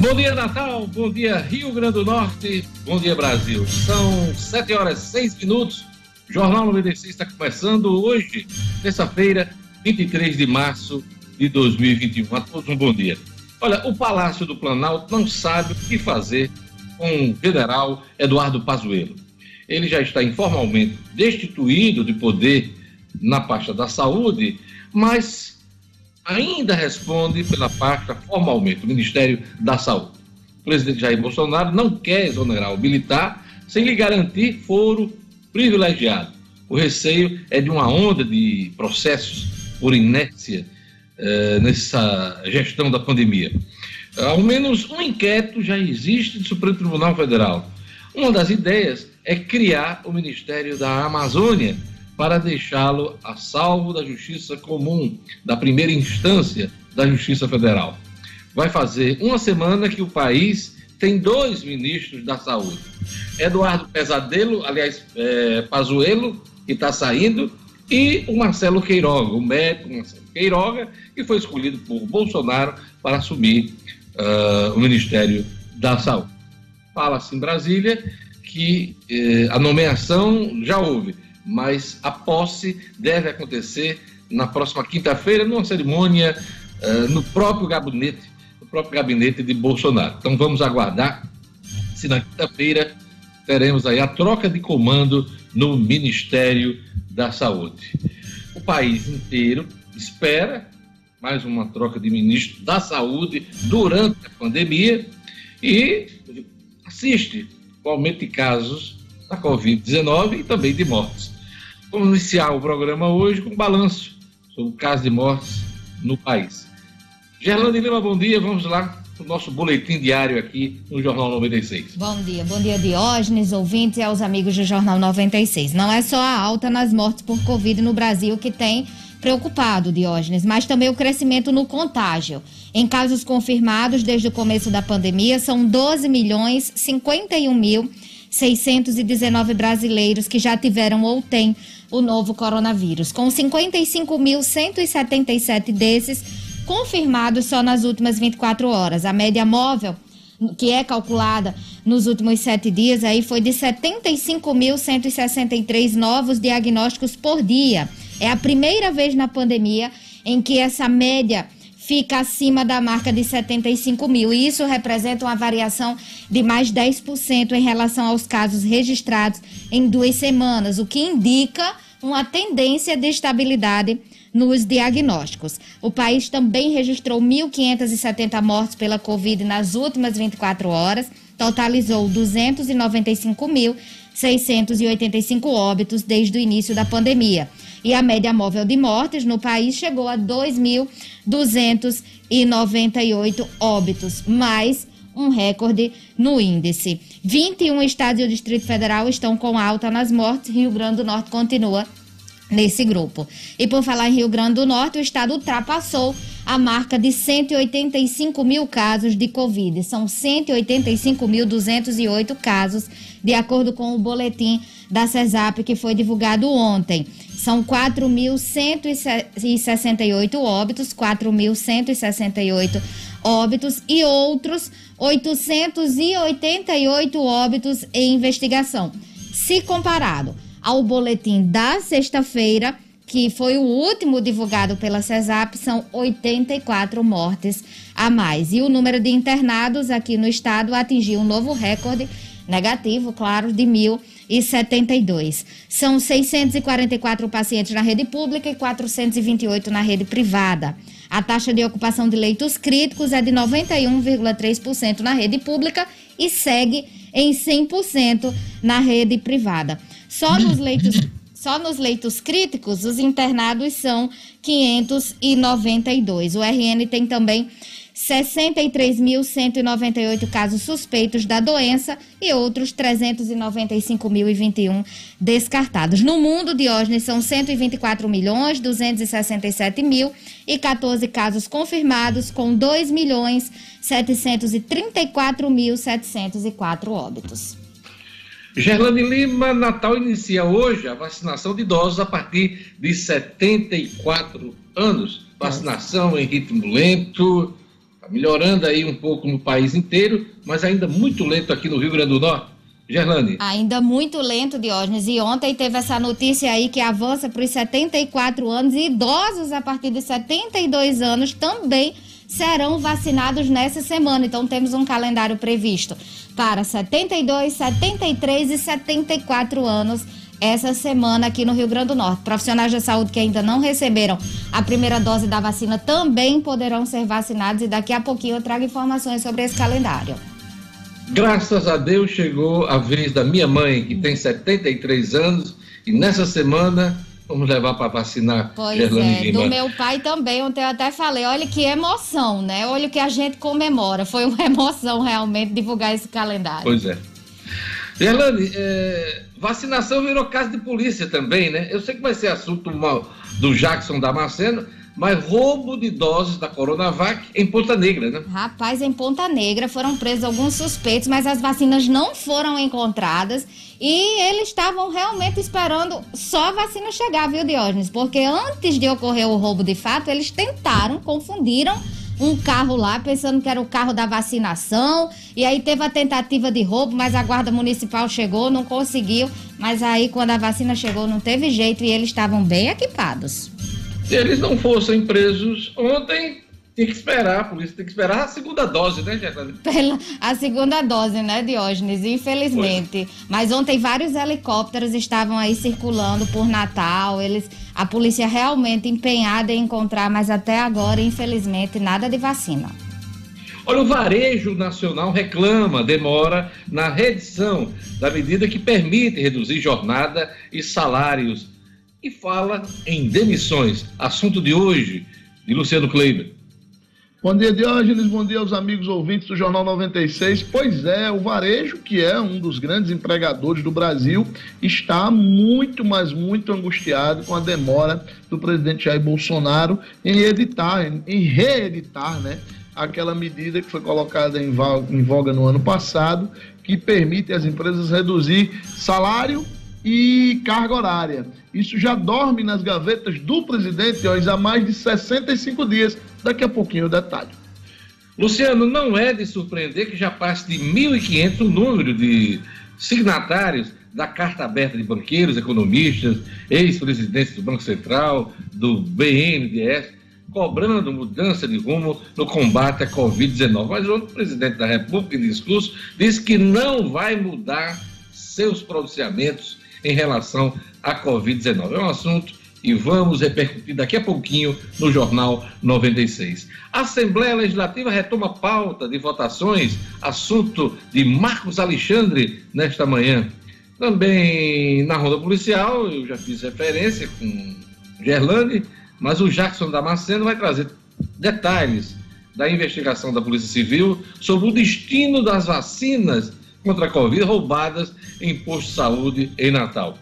Bom dia, Natal. Bom dia, Rio Grande do Norte. Bom dia, Brasil. São 7 horas e 6 minutos. Jornal 96 está começando hoje, terça-feira, 23 de março de 2021. A todos um bom dia. Olha, o Palácio do Planalto não sabe o que fazer com o general Eduardo Pazuello. Ele já está informalmente destituído de poder na pasta da saúde, mas ainda responde pela pasta formalmente, o Ministério da Saúde. O presidente Jair Bolsonaro não quer exonerar o militar sem lhe garantir foro privilegiado. O receio é de uma onda de processos por inércia eh, nessa gestão da pandemia. Ao menos um inquérito já existe do Supremo Tribunal Federal. Uma das ideias é criar o Ministério da Amazônia, para deixá-lo a salvo da justiça comum, da primeira instância da Justiça Federal. Vai fazer uma semana que o país tem dois ministros da saúde. Eduardo Pesadelo, aliás, é, Pazuello, que está saindo, e o Marcelo Queiroga, o médico Marcelo Queiroga, que foi escolhido por Bolsonaro para assumir uh, o Ministério da Saúde. Fala-se em Brasília que eh, a nomeação já houve, mas a posse deve acontecer na próxima quinta-feira, numa cerimônia uh, no próprio gabinete, no próprio gabinete de Bolsonaro. Então vamos aguardar se na quinta-feira teremos aí a troca de comando no Ministério da Saúde. O país inteiro espera mais uma troca de ministro da Saúde durante a pandemia e assiste o aumento de casos da Covid-19 e também de mortes. Vamos iniciar o programa hoje com um balanço sobre o caso de mortes no país. Gerlane Lima, bom dia. Vamos lá o nosso boletim diário aqui no Jornal 96. Bom dia, bom dia Diógenes, ouvintes e aos amigos do Jornal 96. Não é só a alta nas mortes por Covid no Brasil que tem preocupado, Diógenes, mas também o crescimento no contágio. Em casos confirmados desde o começo da pandemia, são 12 milhões 51 mil 619 brasileiros que já tiveram ou têm o novo coronavírus, com 55.177 desses confirmados só nas últimas 24 horas. A média móvel, que é calculada nos últimos sete dias, aí foi de 75.163 novos diagnósticos por dia. É a primeira vez na pandemia em que essa média fica acima da marca de 75 mil. E isso representa uma variação de mais 10% em relação aos casos registrados em duas semanas, o que indica uma tendência de estabilidade nos diagnósticos. O país também registrou 1.570 mortes pela Covid nas últimas 24 horas, totalizou 295.685 óbitos desde o início da pandemia e a média móvel de mortes no país chegou a 2.298 óbitos, mais um recorde no índice. 21 estados e o Distrito Federal estão com alta nas mortes, Rio Grande do Norte continua nesse grupo. E por falar em Rio Grande do Norte, o estado ultrapassou a marca de 185 mil casos de Covid. São 185.208 casos, de acordo com o boletim da CESAP que foi divulgado ontem. São 4.168 óbitos, 4.168 óbitos e outros 888 óbitos em investigação. Se comparado ao boletim da sexta-feira, que foi o último divulgado pela CESAP, são 84 mortes a mais. E o número de internados aqui no estado atingiu um novo recorde negativo, claro, de 1.072. São 644 pacientes na rede pública e 428 na rede privada. A taxa de ocupação de leitos críticos é de 91,3% na rede pública e segue em 100% na rede privada. Só nos leitos só nos leitos críticos, os internados são 592. O RN tem também 63.198 casos suspeitos da doença e outros 395.021 descartados. No mundo, Diógenes, são 124 milhões 267 mil e 14 casos confirmados, com 2 milhões 734 mil 704 óbitos. Gerlane Lima, Natal inicia hoje a vacinação de idosos a partir de 74 anos. Vacinação em ritmo lento, Está melhorando aí um pouco no país inteiro, mas ainda muito lento aqui no Rio Grande do Norte. Gerlane. Ainda muito lento, Diógenes. E ontem teve essa notícia aí que avança para os 74 anos e idosos a partir de 72 anos também serão vacinados nessa semana. Então temos um calendário previsto para 72, 73 e 74 anos essa semana aqui no Rio Grande do Norte. Profissionais da saúde que ainda não receberam a primeira dose da vacina também poderão ser vacinados e daqui a pouquinho eu trago informações sobre esse calendário. Graças a Deus chegou a vez da minha mãe, que tem 73 anos, e nessa semana Vamos levar para vacinar. Pois é, Lima. do meu pai também. Ontem eu até falei, olha que emoção, né? Olha o que a gente comemora. Foi uma emoção realmente divulgar esse calendário. Pois é. Gerlane, é, vacinação virou caso de polícia também, né? Eu sei que vai ser assunto do Jackson Damasceno, mas roubo de doses da Coronavac em Ponta Negra, né? Rapaz, em Ponta Negra foram presos alguns suspeitos, mas as vacinas não foram encontradas e eles estavam realmente esperando só a vacina chegar, viu, Diógenes? Porque antes de ocorrer o roubo de fato, eles tentaram, confundiram um carro lá, pensando que era o carro da vacinação. E aí teve a tentativa de roubo, mas a guarda municipal chegou, não conseguiu. Mas aí, quando a vacina chegou, não teve jeito e eles estavam bem equipados. Se eles não fossem presos ontem, tem que esperar, a polícia tem que esperar a segunda dose, né, Jacqueline? Pela, a segunda dose, né, Diógenes? Infelizmente. Foi. Mas ontem vários helicópteros estavam aí circulando por Natal. Eles, a polícia realmente empenhada em encontrar, mas até agora, infelizmente, nada de vacina. Olha, o varejo nacional reclama demora na redição da medida que permite reduzir jornada e salários e fala em demissões. Assunto de hoje, de Luciano Kleiber. Bom dia, Diógenes. Bom dia aos amigos ouvintes do Jornal 96. Pois é, o varejo, que é um dos grandes empregadores do Brasil, está muito, mas muito angustiado com a demora do presidente Jair Bolsonaro em editar, em reeditar, né? Aquela medida que foi colocada em voga no ano passado, que permite às empresas reduzir salário e carga horária. Isso já dorme nas gavetas do presidente ó, há mais de 65 dias. Daqui a pouquinho o detalhe. Luciano, não é de surpreender que já passe de 1.500 o número de signatários da Carta Aberta de Banqueiros, Economistas, ex-presidentes do Banco Central, do BNDES, cobrando mudança de rumo no combate à Covid-19. Mas o presidente da República, em discurso, disse que não vai mudar seus pronunciamentos em relação à Covid-19. É um assunto e vamos repercutir daqui a pouquinho no Jornal 96. A Assembleia Legislativa retoma pauta de votações, assunto de Marcos Alexandre nesta manhã. Também na ronda policial, eu já fiz referência com Gerlande, mas o Jackson Damasceno vai trazer detalhes da investigação da Polícia Civil sobre o destino das vacinas contra a Covid roubadas em posto de saúde em Natal.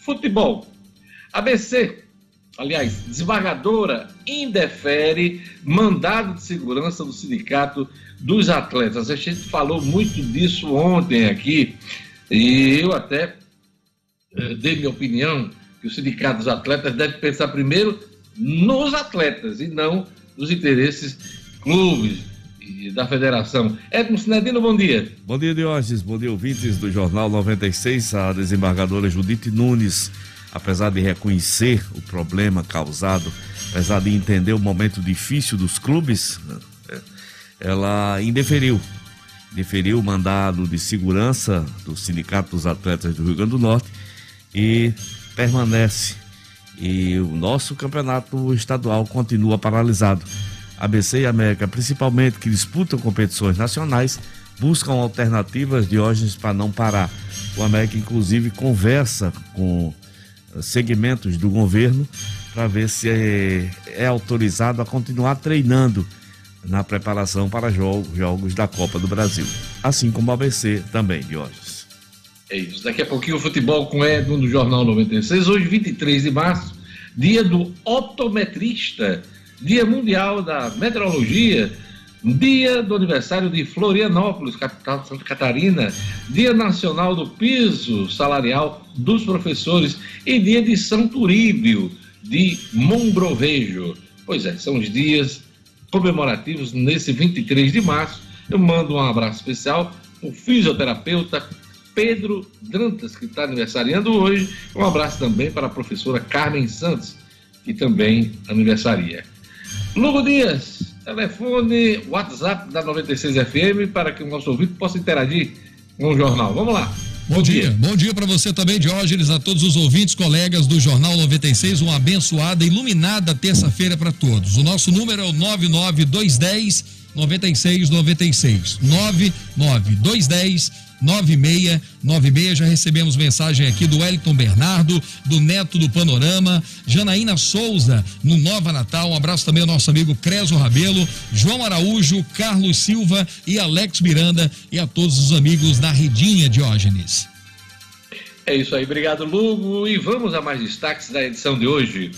Futebol. ABC, aliás, desembargadora indefere mandado de segurança do sindicato dos atletas. A gente falou muito disso ontem aqui e eu até eh, dei minha opinião que o sindicato dos atletas deve pensar primeiro nos atletas e não nos interesses clubes, da Federação. Edmo Sinedino, bom dia. Bom dia, Diógenes. Bom dia, ouvintes do Jornal 96. A desembargadora Judite Nunes, apesar de reconhecer o problema causado, apesar de entender o momento difícil dos clubes, né, ela indeferiu. Deferiu o mandado de segurança do Sindicato dos Atletas do Rio Grande do Norte e permanece. E o nosso campeonato estadual continua paralisado. ABC e América, principalmente que disputam competições nacionais, buscam alternativas de órgãos para não parar. O América, inclusive, conversa com eh, segmentos do governo para ver se é, é, autorizado a continuar treinando na preparação para jogos, jogos da Copa do Brasil. Assim como o ABC também, Diógenes. É isso. Daqui a pouquinho o futebol com Edmo do Jornal 96. Hoje, 23 de março, dia do optometrista. Dia Mundial da Meteorologia, Dia do aniversário de Florianópolis, capital de Santa Catarina, Dia Nacional do Piso Salarial dos Professores e Dia de São Turíbio de Mombrovejo. Pois é, são os dias comemorativos nesse 23 de março. Eu mando um abraço especial o fisioterapeuta Pedro Dantas, que está aniversariando hoje. Um abraço também para a professora Carmen Santos, que também aniversaria. Lugo Dias, telefone, WhatsApp da 96 FM para que o nosso ouvinte possa interagir com o jornal. Vamos lá. Bom dia. Bom dia para você também, Diógenes, a todos os ouvintes, colegas do Jornal 96. Uma abençoada, iluminada terça-feira para todos. O nosso número é o 99210 9696. 99210 9696. Já recebemos mensagem aqui do Wellington Bernardo, do Neto do Panorama, Janaína Souza, no Nova Natal. Um abraço também ao nosso amigo Creso Rabelo, João Araújo, Carlos Silva e Alex Miranda e a todos os amigos da Redinha Diógenes. É isso aí, obrigado, Lugo. E vamos a mais destaques da edição de hoje.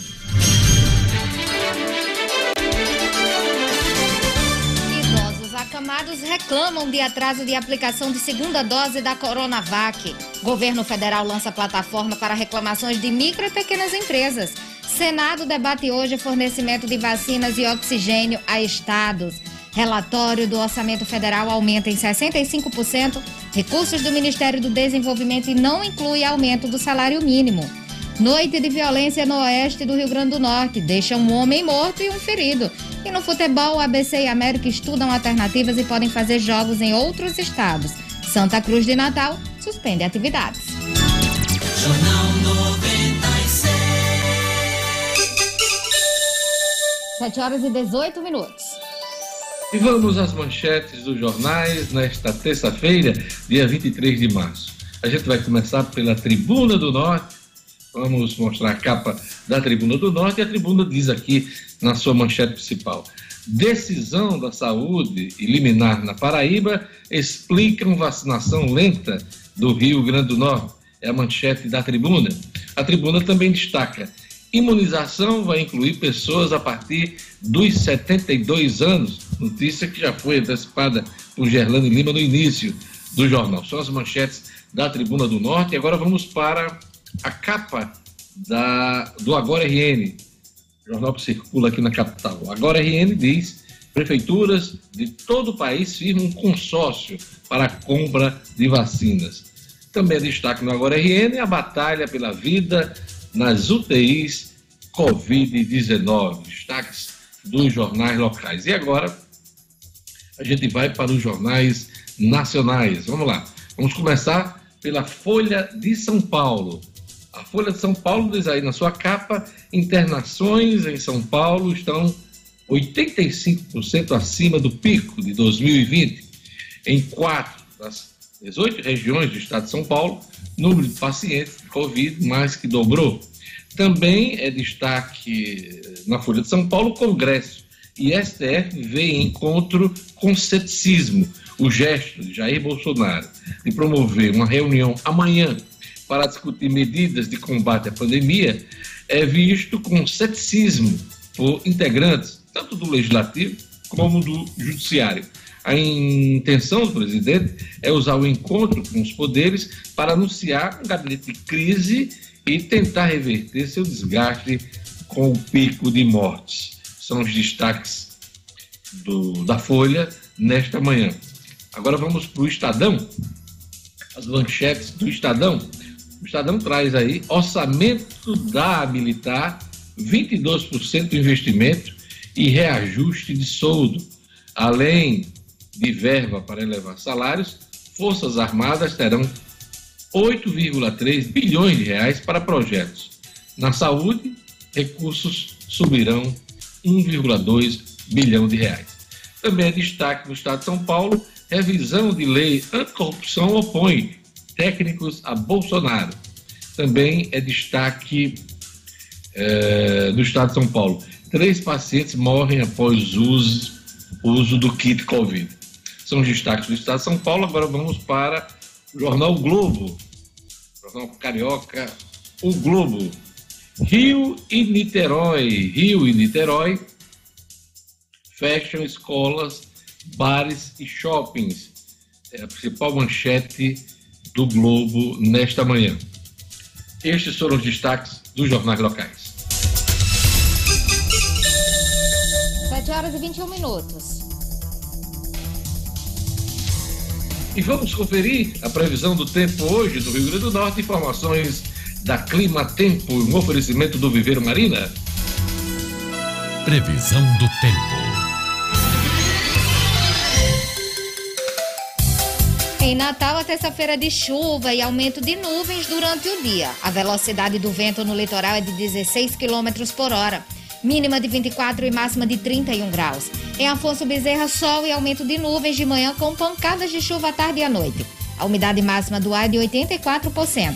Acamados reclamam de atraso de aplicação de segunda dose da Coronavac. Governo federal lança plataforma para reclamações de micro e pequenas empresas. Senado debate hoje fornecimento de vacinas e oxigênio a estados. Relatório do Orçamento Federal aumenta em 65% recursos do Ministério do Desenvolvimento e não inclui aumento do salário mínimo. Noite de violência no oeste do Rio Grande do Norte deixa um homem morto e um ferido. E no futebol, o ABC e América estudam alternativas e podem fazer jogos em outros estados. Santa Cruz de Natal suspende atividades. Jornal 96. 7 horas e 18 minutos. E vamos às manchetes dos jornais nesta terça-feira, dia 23 de março. A gente vai começar pela Tribuna do Norte Vamos mostrar a capa da Tribuna do Norte e a Tribuna diz aqui na sua manchete principal: Decisão da saúde liminar na Paraíba explicam vacinação lenta do Rio Grande do Norte. É a manchete da Tribuna. A Tribuna também destaca: imunização vai incluir pessoas a partir dos 72 anos. Notícia que já foi antecipada por Gerlane Lima no início do jornal. São as manchetes da Tribuna do Norte. E agora vamos para a capa da, do Agora RN, jornal que circula aqui na capital. Agora RN diz: prefeituras de todo o país firmam um consórcio para a compra de vacinas. Também é destaque no Agora RN a batalha pela vida nas UTIs Covid-19. Destaques dos jornais locais. E agora a gente vai para os jornais nacionais. Vamos lá. Vamos começar pela Folha de São Paulo. A Folha de São Paulo diz aí na sua capa: internações em São Paulo estão 85% acima do pico de 2020. Em quatro das 18 regiões do estado de São Paulo, número de pacientes de Covid mais que dobrou. Também é destaque na Folha de São Paulo o Congresso e STF vê encontro com ceticismo o gesto de Jair Bolsonaro de promover uma reunião amanhã para discutir medidas de combate à pandemia é visto com ceticismo por integrantes, tanto do Legislativo como do Judiciário. A intenção do presidente é usar o encontro com os poderes para anunciar um gabinete de crise e tentar reverter seu desgaste com o pico de mortes. São os destaques do, da Folha nesta manhã. Agora vamos para o Estadão. As manchetes do Estadão. O Estadão traz aí orçamento da militar, 22% do investimento e reajuste de soldo. Além de verba para elevar salários, Forças Armadas terão 8,3 bilhões de reais para projetos. Na saúde, recursos subirão 1,2 bilhão de reais. Também é destaque no Estado de São Paulo, revisão de lei anticorrupção opõe técnicos a Bolsonaro. Também é destaque é, do estado de São Paulo. Três pacientes morrem após uso, uso do kit Covid. São os destaques do estado de São Paulo. Agora vamos para o jornal Globo, jornal Carioca, o Globo. Rio e Niterói. Rio e Niterói fecham escolas, bares e shoppings. É a principal manchete do Globo nesta manhã. Estes foram os destaques dos jornais locais. horas e 21 minutos. E vamos conferir a previsão do tempo hoje do Rio Grande do Norte, informações da Clima Tempo, um oferecimento do Viveiro Marina. Previsão do tempo. Em Natal, a terça-feira de chuva e aumento de nuvens durante o dia. A velocidade do vento no litoral é de 16 km por hora mínima de 24 e máxima de 31 graus. Em Afonso Bezerra, sol e aumento de nuvens de manhã com pancadas de chuva à tarde e à noite. A umidade máxima do ar é de 84%,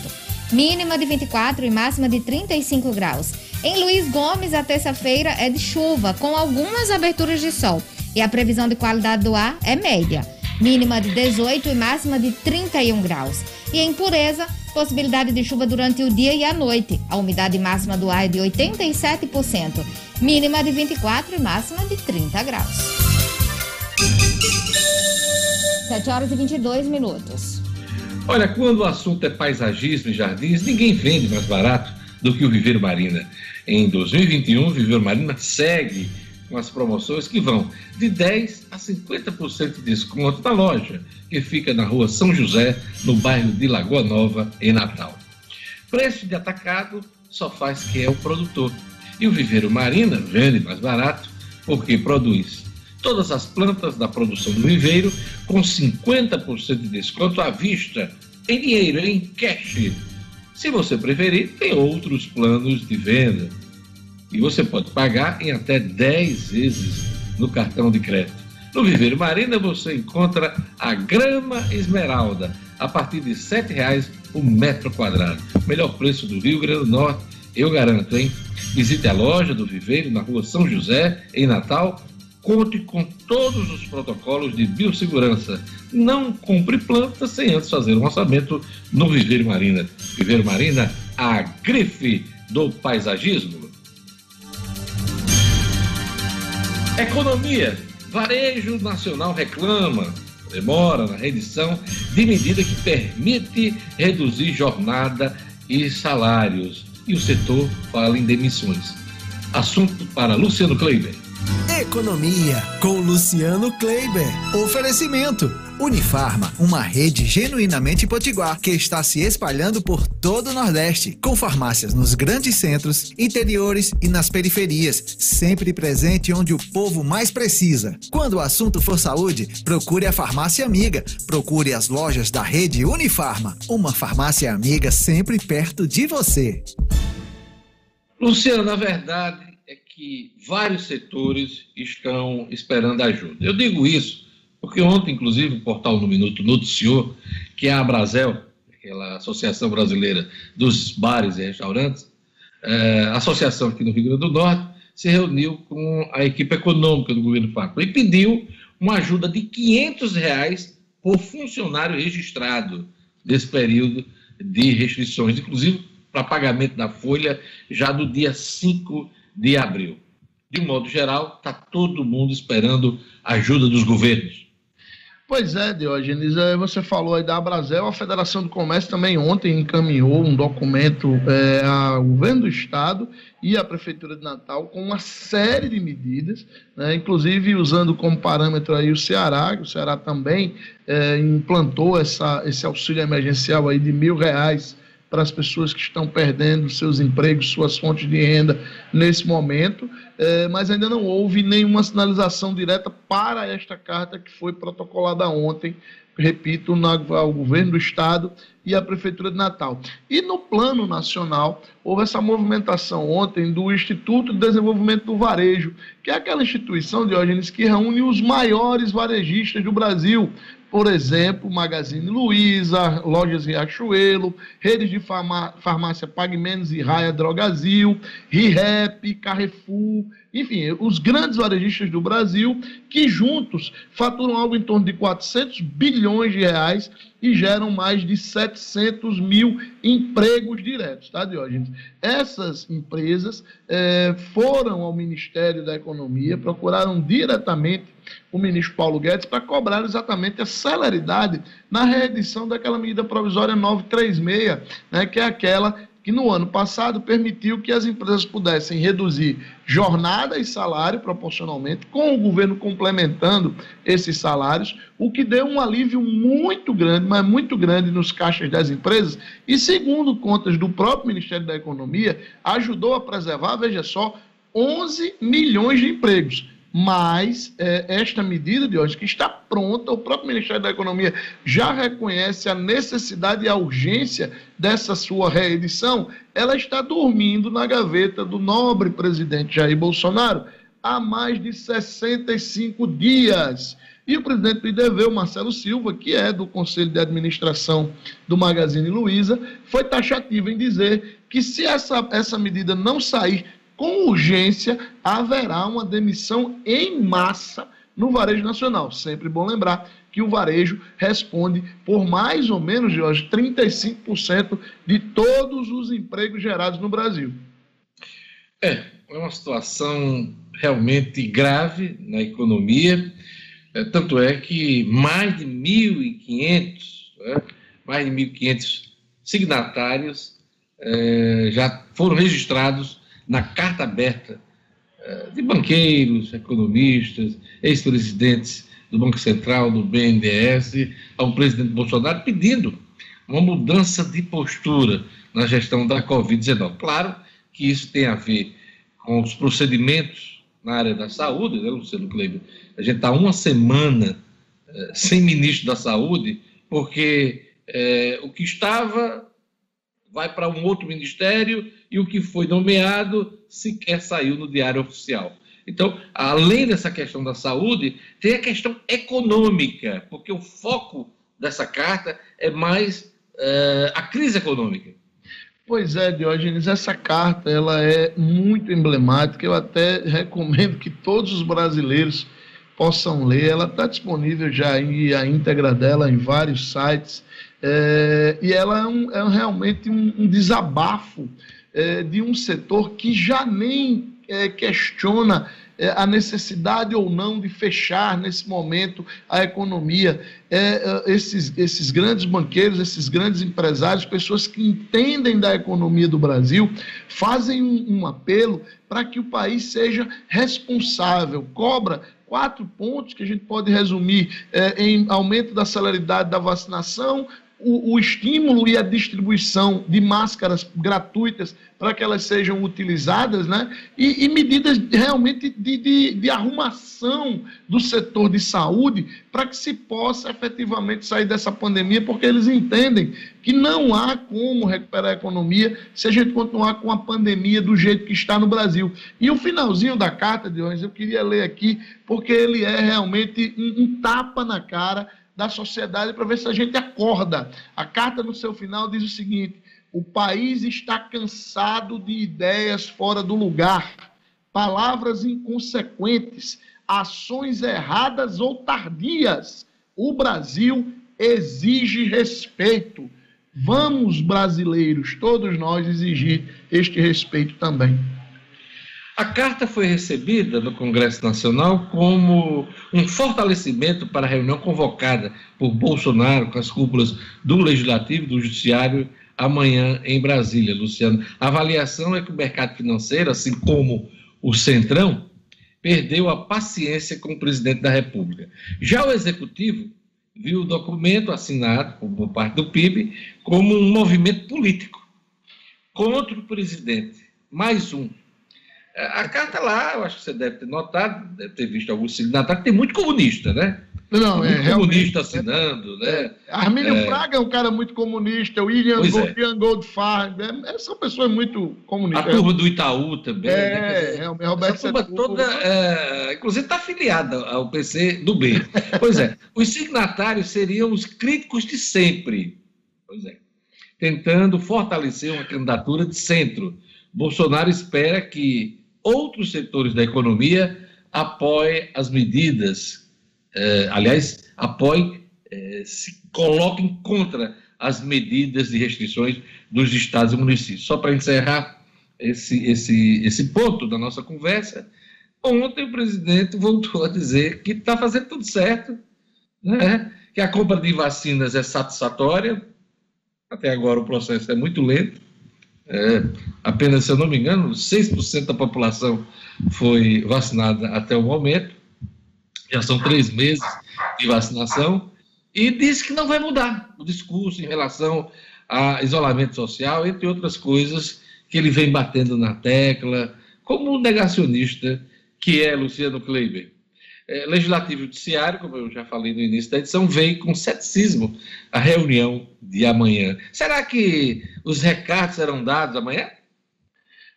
mínima de 24 e máxima de 35 graus. Em Luiz Gomes, a terça-feira é de chuva, com algumas aberturas de sol. E a previsão de qualidade do ar é média, mínima de 18 e máxima de 31 graus. E em Pureza, possibilidade de chuva durante o dia e a noite. A umidade máxima do ar é de 87%, mínima de 24 e máxima de 30 graus. 7 horas e 22 minutos. Olha, quando o assunto é paisagismo e jardins, ninguém vende mais barato do que o Viveiro Marina. Em 2021, o Viveiro Marina segue com as promoções que vão de 10% a 50% de desconto na loja, que fica na rua São José, no bairro de Lagoa Nova, em Natal. Preço de atacado só faz quem é o produtor. E o Viveiro Marina vende mais barato porque produz todas as plantas da produção do viveiro com 50% de desconto à vista, em dinheiro, em cash. Se você preferir, tem outros planos de venda e você pode pagar em até 10 vezes no cartão de crédito. No Viveiro Marina você encontra a grama esmeralda a partir de R$ 7,00 o metro quadrado. Melhor preço do Rio Grande do Norte, eu garanto, hein? Visite a loja do Viveiro na rua São José, em Natal. Conte com todos os protocolos de biossegurança. Não compre plantas sem antes fazer um orçamento no Viveiro Marina. Viveiro Marina, a grife do paisagismo. Economia. Varejo Nacional reclama, demora na redição de medida que permite reduzir jornada e salários. E o setor fala em demissões. Assunto para Luciano Kleiber. Economia com Luciano Kleiber. Oferecimento. Unifarma, uma rede genuinamente potiguar que está se espalhando por todo o Nordeste, com farmácias nos grandes centros, interiores e nas periferias, sempre presente onde o povo mais precisa. Quando o assunto for saúde, procure a farmácia amiga, procure as lojas da rede Unifarma, uma farmácia amiga sempre perto de você. Luciano, na verdade é que vários setores estão esperando ajuda. Eu digo isso porque ontem, inclusive, o portal No Minuto noticiou que a Abrazel, aquela Associação Brasileira dos Bares e Restaurantes, é, associação aqui no Rio Grande do Norte, se reuniu com a equipe econômica do governo Facto e pediu uma ajuda de 500 reais por funcionário registrado nesse período de restrições, inclusive para pagamento da folha já do dia 5 de abril. De modo geral, está todo mundo esperando ajuda dos governos. Pois é, Diógenes, é, você falou aí da Abrazel, a Federação do Comércio também ontem encaminhou um documento é, ao governo do estado e à Prefeitura de Natal com uma série de medidas, né, inclusive usando como parâmetro aí o Ceará, que o Ceará também é, implantou essa, esse auxílio emergencial aí de mil reais para as pessoas que estão perdendo seus empregos, suas fontes de renda nesse momento, é, mas ainda não houve nenhuma sinalização direta para esta carta que foi protocolada ontem, repito, na, ao governo do estado e à prefeitura de Natal. E no plano nacional, houve essa movimentação ontem do Instituto de Desenvolvimento do Varejo, que é aquela instituição, Diógenes, que reúne os maiores varejistas do Brasil, por exemplo, Magazine Luiza, Lojas Riachuelo, redes de farmá farmácia Pague Menos e Raia Drogazil, RIREP, Carrefour, enfim, os grandes varejistas do Brasil, que juntos faturam algo em torno de 400 bilhões de reais e geram mais de 700 mil empregos diretos, tá, Diógenes? Essas empresas é, foram ao Ministério da Economia, procuraram diretamente o ministro Paulo Guedes para cobrar exatamente a celeridade na reedição daquela medida provisória 936, né, que é aquela que no ano passado permitiu que as empresas pudessem reduzir jornada e salário proporcionalmente, com o governo complementando esses salários, o que deu um alívio muito grande, mas muito grande nos caixas das empresas, e segundo contas do próprio Ministério da Economia, ajudou a preservar, veja só, 11 milhões de empregos mas é, esta medida de hoje, que está pronta, o próprio Ministério da Economia já reconhece a necessidade e a urgência dessa sua reedição, ela está dormindo na gaveta do nobre presidente Jair Bolsonaro há mais de 65 dias. E o presidente do IDV, Marcelo Silva, que é do Conselho de Administração do Magazine Luiza, foi taxativo em dizer que se essa, essa medida não sair com urgência haverá uma demissão em massa no varejo nacional. Sempre bom lembrar que o varejo responde por mais ou menos, Jorge, 35% de todos os empregos gerados no Brasil. É, é uma situação realmente grave na economia, é, tanto é que mais de 1.500, é, mais de 1.500 signatários é, já foram registrados na carta aberta eh, de banqueiros, economistas, ex-presidentes do Banco Central, do BNDES, ao presidente Bolsonaro pedindo uma mudança de postura na gestão da Covid-19. Claro que isso tem a ver com os procedimentos na área da saúde, né, Luciano Kleber? A gente está uma semana eh, sem ministro da Saúde, porque eh, o que estava vai para um outro ministério e o que foi nomeado sequer saiu no Diário Oficial. Então, além dessa questão da saúde, tem a questão econômica, porque o foco dessa carta é mais uh, a crise econômica. Pois é, Diógenes, essa carta ela é muito emblemática. Eu até recomendo que todos os brasileiros possam ler. Ela está disponível já a íntegra dela em vários sites é, e ela é, um, é realmente um, um desabafo é, de um setor que já nem é, questiona é, a necessidade ou não de fechar nesse momento a economia. É, esses, esses grandes banqueiros, esses grandes empresários, pessoas que entendem da economia do Brasil, fazem um, um apelo para que o país seja responsável, cobra quatro pontos que a gente pode resumir é, em aumento da celeridade da vacinação, o, o, estímulo e a distribuição de máscaras gratuitas para que elas sejam utilizadas, né? E, e medidas realmente de, de, de, arrumação do setor de saúde para que se possa efetivamente sair dessa pandemia, porque eles entendem que não há como recuperar a economia se a gente continuar com a pandemia do jeito que está no Brasil. E o finalzinho da carta de hoje eu queria ler aqui, porque ele é realmente um, um tapa na cara da sociedade para ver se a gente acorda. A carta, no seu final, diz o seguinte: o país está cansado de ideias fora do lugar, palavras inconsequentes, ações erradas ou tardias. O Brasil exige respeito. Vamos, brasileiros, todos nós exigir este respeito também. A carta foi recebida no Congresso Nacional como um fortalecimento para a reunião convocada por Bolsonaro com as cúpulas do Legislativo e do Judiciário amanhã em Brasília, Luciano. A avaliação é que o mercado financeiro, assim como o Centrão, perdeu a paciência com o presidente da República. Já o Executivo viu o documento assinado por parte do PIB como um movimento político contra o presidente. Mais um a carta lá, eu acho que você deve ter notado, deve ter visto alguns signatários, tem muito comunista, né? Não, é, comunista assinando, né? É, Armínio é, Fraga é um cara muito comunista, o William Gold, é. Goldfarb, é, são pessoas muito comunistas. A turma do Itaú também. É, né? é, Roberto Essa turma toda, é, inclusive está afiliada ao PC do B. pois é, os signatários seriam os críticos de sempre, pois é, tentando fortalecer uma candidatura de centro. Bolsonaro espera que outros setores da economia apoiem as medidas, eh, aliás, apoiem, eh, se coloquem contra as medidas de restrições dos estados e municípios. Só para encerrar esse, esse, esse ponto da nossa conversa, ontem o presidente voltou a dizer que está fazendo tudo certo, né? que a compra de vacinas é satisfatória, até agora o processo é muito lento, É, apenas, se eu não me engano, 6% da população foi vacinada até o momento. Já são três meses de vacinação. E disse que não vai mudar o discurso em relação a isolamento social, entre outras coisas que ele vem batendo na tecla, como um negacionista que é Luciano Kleiber. É, Legislativo e Judiciário, como eu já falei no início da edição, veio com ceticismo a reunião de amanhã. Será que os recados serão dados amanhã?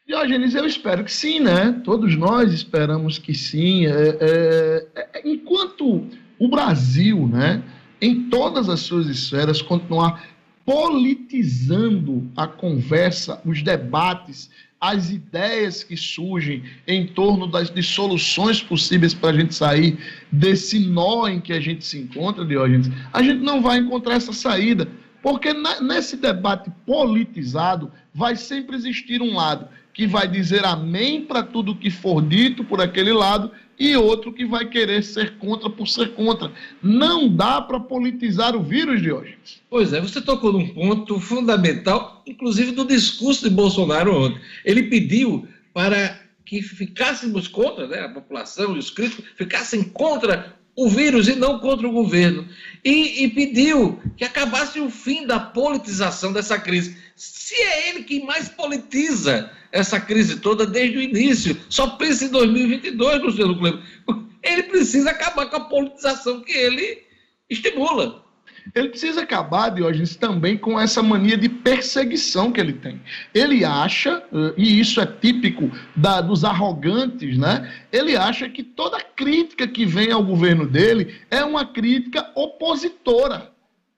Diógenes, eu espero que sim, né? Todos nós esperamos que sim. É, é, é, enquanto o Brasil, né, em todas as suas esferas, continuar politizando a conversa, os debates, as ideias que surgem em torno das de soluções possíveis para a gente sair desse nó em que a gente se encontra, Diógenes, a gente não vai encontrar essa saída. Porque nesse debate politizado vai sempre existir um lado que vai dizer amém para tudo que for dito por aquele lado e outro que vai querer ser contra por ser contra. Não dá para politizar o vírus de hoje. Pois é, você tocou num ponto fundamental, inclusive do discurso de Bolsonaro ontem. Ele pediu para que ficássemos contra, né, a população e os críticos ficassem contra o vírus e não contra o governo. E, e, pediu que acabasse o fim da politização dessa crise. Se é ele quem mais politiza essa crise toda desde o início. Só pensa em 2022, Luciano Kleber. Ele precisa acabar com a politização que ele estimula. Ele precisa acabar, Diógenes, também com essa mania de perseguição que ele tem. Ele acha, eh, e isso é típico da, dos arrogantes, né? Ele acha que toda crítica que vem ao governo dele é uma crítica opositora.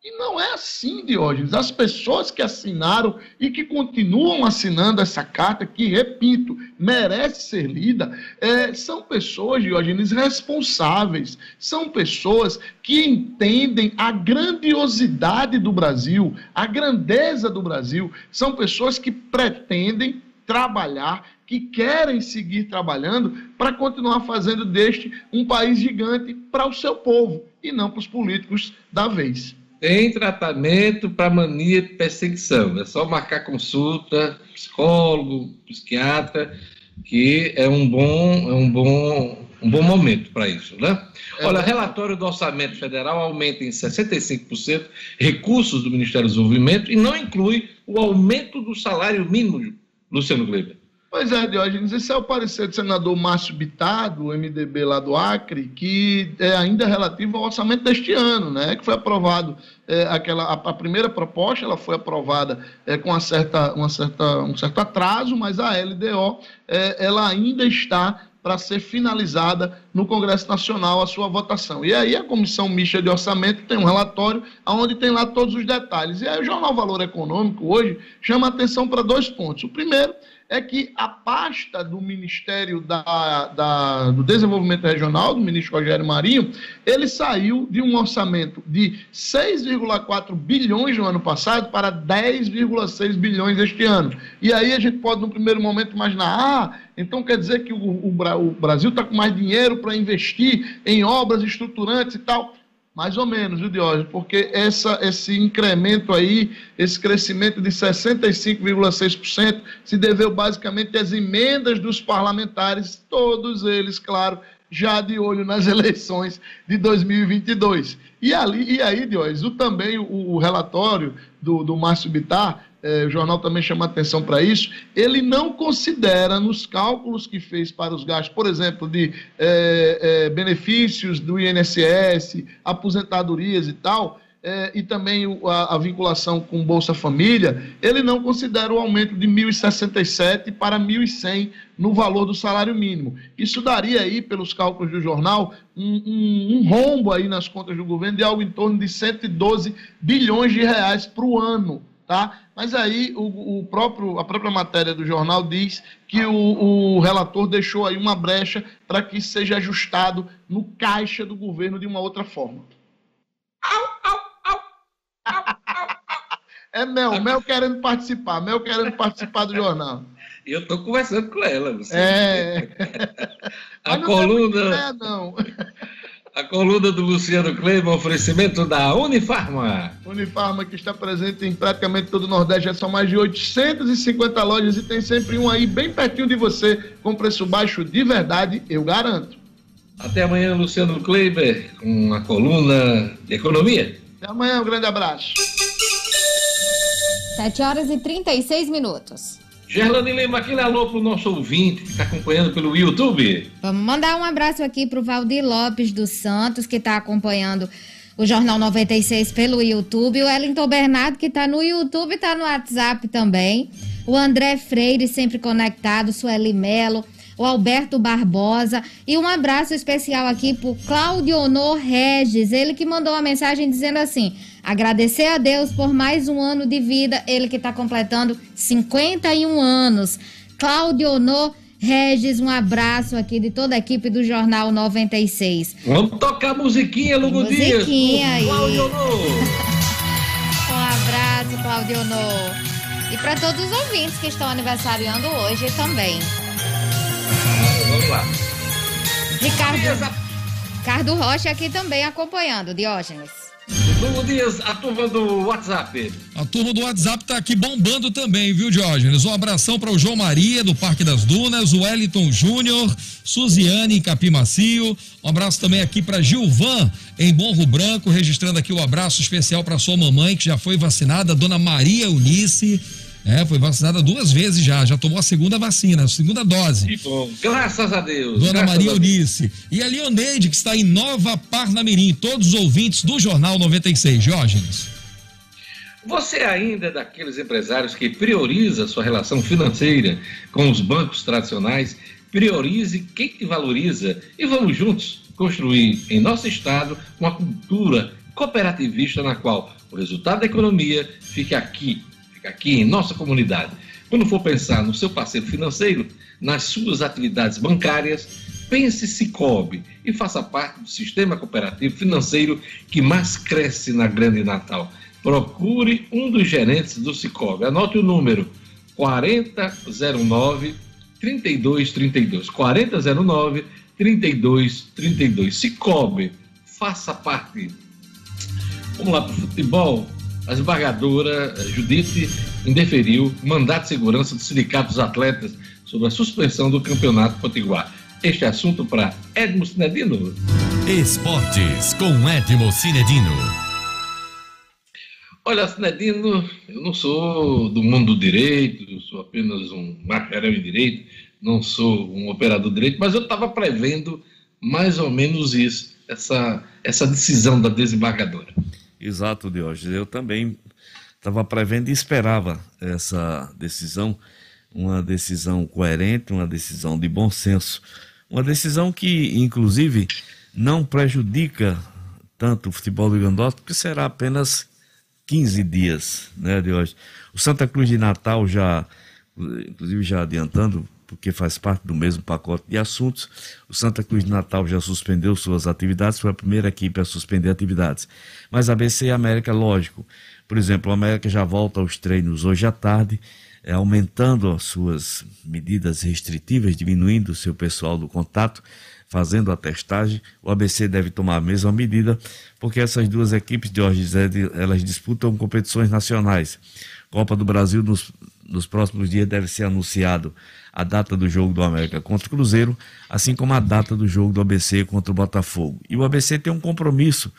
E não é assim, Diógenes. As pessoas que assinaram e que continuam assinando essa carta, que, repito, merece ser lida, é, são pessoas, Diógenes, responsáveis. São pessoas que entendem a grandiosidade do Brasil, a grandeza do Brasil. São pessoas que pretendem trabalhar, que querem seguir trabalhando para continuar fazendo deste um país gigante para o seu povo e não para os políticos da vez. Tem tratamento para mania de perseguição. É só marcar consulta, psicólogo, psiquiatra, que é um bom, é um bom, um bom momento para isso, né? É Olha, relatório do Orçamento Federal aumenta em 65% recursos do Ministério do Desenvolvimento e não inclui o aumento do salário mínimo, Luciano Gleiber. Pois é, Diógenes, esse é o parecer do senador Márcio Bittar, do MDB lá do Acre, que é ainda relativo ao orçamento deste ano, né? Que foi aprovado é, aquela a, a, primeira proposta, ela foi aprovada é, com uma certa, uma certa, um certo atraso, mas a LDO é, ela ainda está para ser finalizada no Congresso Nacional a sua votação. E aí a Comissão Mista de Orçamento tem um relatório onde tem lá todos os detalhes. E aí o Jornal Valor Econômico hoje chama atenção para dois pontos. O primeiro é que a pasta do Ministério da, da, do Desenvolvimento Regional, do ministro Rogério Marinho, ele saiu de um orçamento de 6,4 bilhões no ano passado para 10,6 bilhões este ano. E aí a gente pode, no primeiro momento, imaginar, ah, então quer dizer que o, o, o Brasil está com mais dinheiro para investir em obras estruturantes e tal. Mais ou menos, viu, Diógenes? Porque essa, esse incremento aí, esse crescimento de 65,6%, se deveu basicamente às emendas dos parlamentares, todos eles, claro, já de olho nas eleições de 2022. E, ali, e aí, Diógenes, o, também o, o relatório do, do Márcio Bittar é, o jornal também chama atenção para isso, ele não considera nos cálculos que fez para os gastos, por exemplo, de é, é, benefícios do INSS, aposentadorias e tal, e também a, a, vinculação com Bolsa Família, ele não considera o aumento de 1.067 para 1.100 no valor do salário mínimo. Isso daria aí, pelos cálculos do jornal, um, um, um rombo aí nas contas do governo de algo em torno de 112 bilhões de reais para o ano tá? Mas aí o, o, próprio, a própria matéria do jornal diz que o, o relator deixou aí uma brecha para que seja ajustado no caixa do governo de uma outra forma. Au, au, au, é Mel, Mel querendo participar, Mel querendo participar do jornal. Eu estou conversando com ela. Você é. a coluna. não. A coluna do Luciano Kleber, oferecimento da Unifarma. Unifarma, que está presente em praticamente todo o Nordeste, já são mais de 850 lojas e tem sempre um aí bem pertinho de você, com preço baixo de verdade, eu garanto. Até amanhã, Luciano Kleiber, com a coluna de economia. Até amanhã, um grande abraço. 7 horas e 36 minutos. Gerlane Lima, aquele alô pro nosso ouvinte que está acompanhando pelo YouTube. Vamos mandar um abraço aqui pro Valdir Lopes dos Santos, que está acompanhando o Jornal 96 pelo YouTube. O Wellington Bernardo, que está no YouTube, está no WhatsApp também. O André Freire, sempre conectado. Sueli Melo. O Alberto Barbosa. E um abraço especial aqui pro Claudio Honor Regis. Ele que mandou uma mensagem dizendo assim: agradecer a Deus por mais um ano de vida. Ele que está completando 51 anos. Claudio Honor Regis, um abraço aqui de toda a equipe do Jornal 96. Vamos tocar musiquinha, Lugo Dias. Musiquinha aí. Cláudio. Um abraço, Claudio Honor. E para todos os ouvintes que estão aniversariando hoje também. Vamos lá. Ricardo, Ricardo Rocha aqui também acompanhando, Diógenes. Dias, a turma do WhatsApp. A turma do WhatsApp tá aqui bombando também, viu, Diógenes? Um abração para o João Maria, do Parque das Dunas, o Wellington Júnior, Suziane, em Capim Macio. Um abraço também aqui para Gilvan, em Morro Branco, registrando aqui o um abraço especial para sua mamãe, que já foi vacinada, Dona Maria Eunice. É, foi vacinada duas vezes já, já tomou a segunda vacina, a segunda dose. Que bom, graças a Deus. Dona Maria Eunice. E a Leoneide, que está em Nova Parnamirim, todos os ouvintes do Jornal 96. Diógenes. Você ainda é daqueles empresários que prioriza sua relação financeira com os bancos tradicionais? Priorize quem te valoriza e vamos juntos construir em nosso estado uma cultura cooperativista na qual o resultado da economia fique aqui aqui em nossa comunidade. Quando for pensar no seu parceiro financeiro, nas suas atividades bancárias, pense Cicobi e faça parte do sistema cooperativo financeiro que mais cresce na Grande Natal. Procure um dos gerentes do Cicobi. Anote o número 4009 3232. 4009 3232. Cicobi, faça parte. Vamos lá para o futebol a desembargadora eh, Judite indeferiu mandato de segurança do Sindicato dos Atletas sobre a suspensão do Campeonato Potiguar. Este assunto para Edmo Cinedino. Esportes com Edmo Cinedino. Olha, Cinedino, eu não sou do mundo do direito, sou apenas um bacharel em direito, não sou um operador de direito, mas eu estava prevendo mais ou menos isso, essa, essa decisão da desembargadora. Exato, Diógenes. Eu também estava prevendo e esperava essa decisão, uma decisão coerente, uma decisão de bom senso, uma decisão que, inclusive, não prejudica tanto o futebol do Grandócio, porque será apenas 15 dias, né, Diógenes? O Santa Cruz de Natal já, inclusive já adiantando, porque faz parte do mesmo pacote de assuntos. O Santa Cruz de Natal já suspendeu suas atividades, foi a primeira equipe a suspender atividades. Mas a BC e América, lógico. Por exemplo, a América já volta aos treinos hoje à tarde, é, aumentando as suas medidas restritivas, diminuindo o seu pessoal do contato, fazendo a testagem. O ABC deve tomar a mesma medida, porque essas duas equipes de hoje elas disputam competições nacionais. Copa do Brasil nos, nos próximos dias deve ser anunciado a data do jogo do América contra o Cruzeiro, assim como a data do jogo do ABC contra o Botafogo. E o ABC tem um compromisso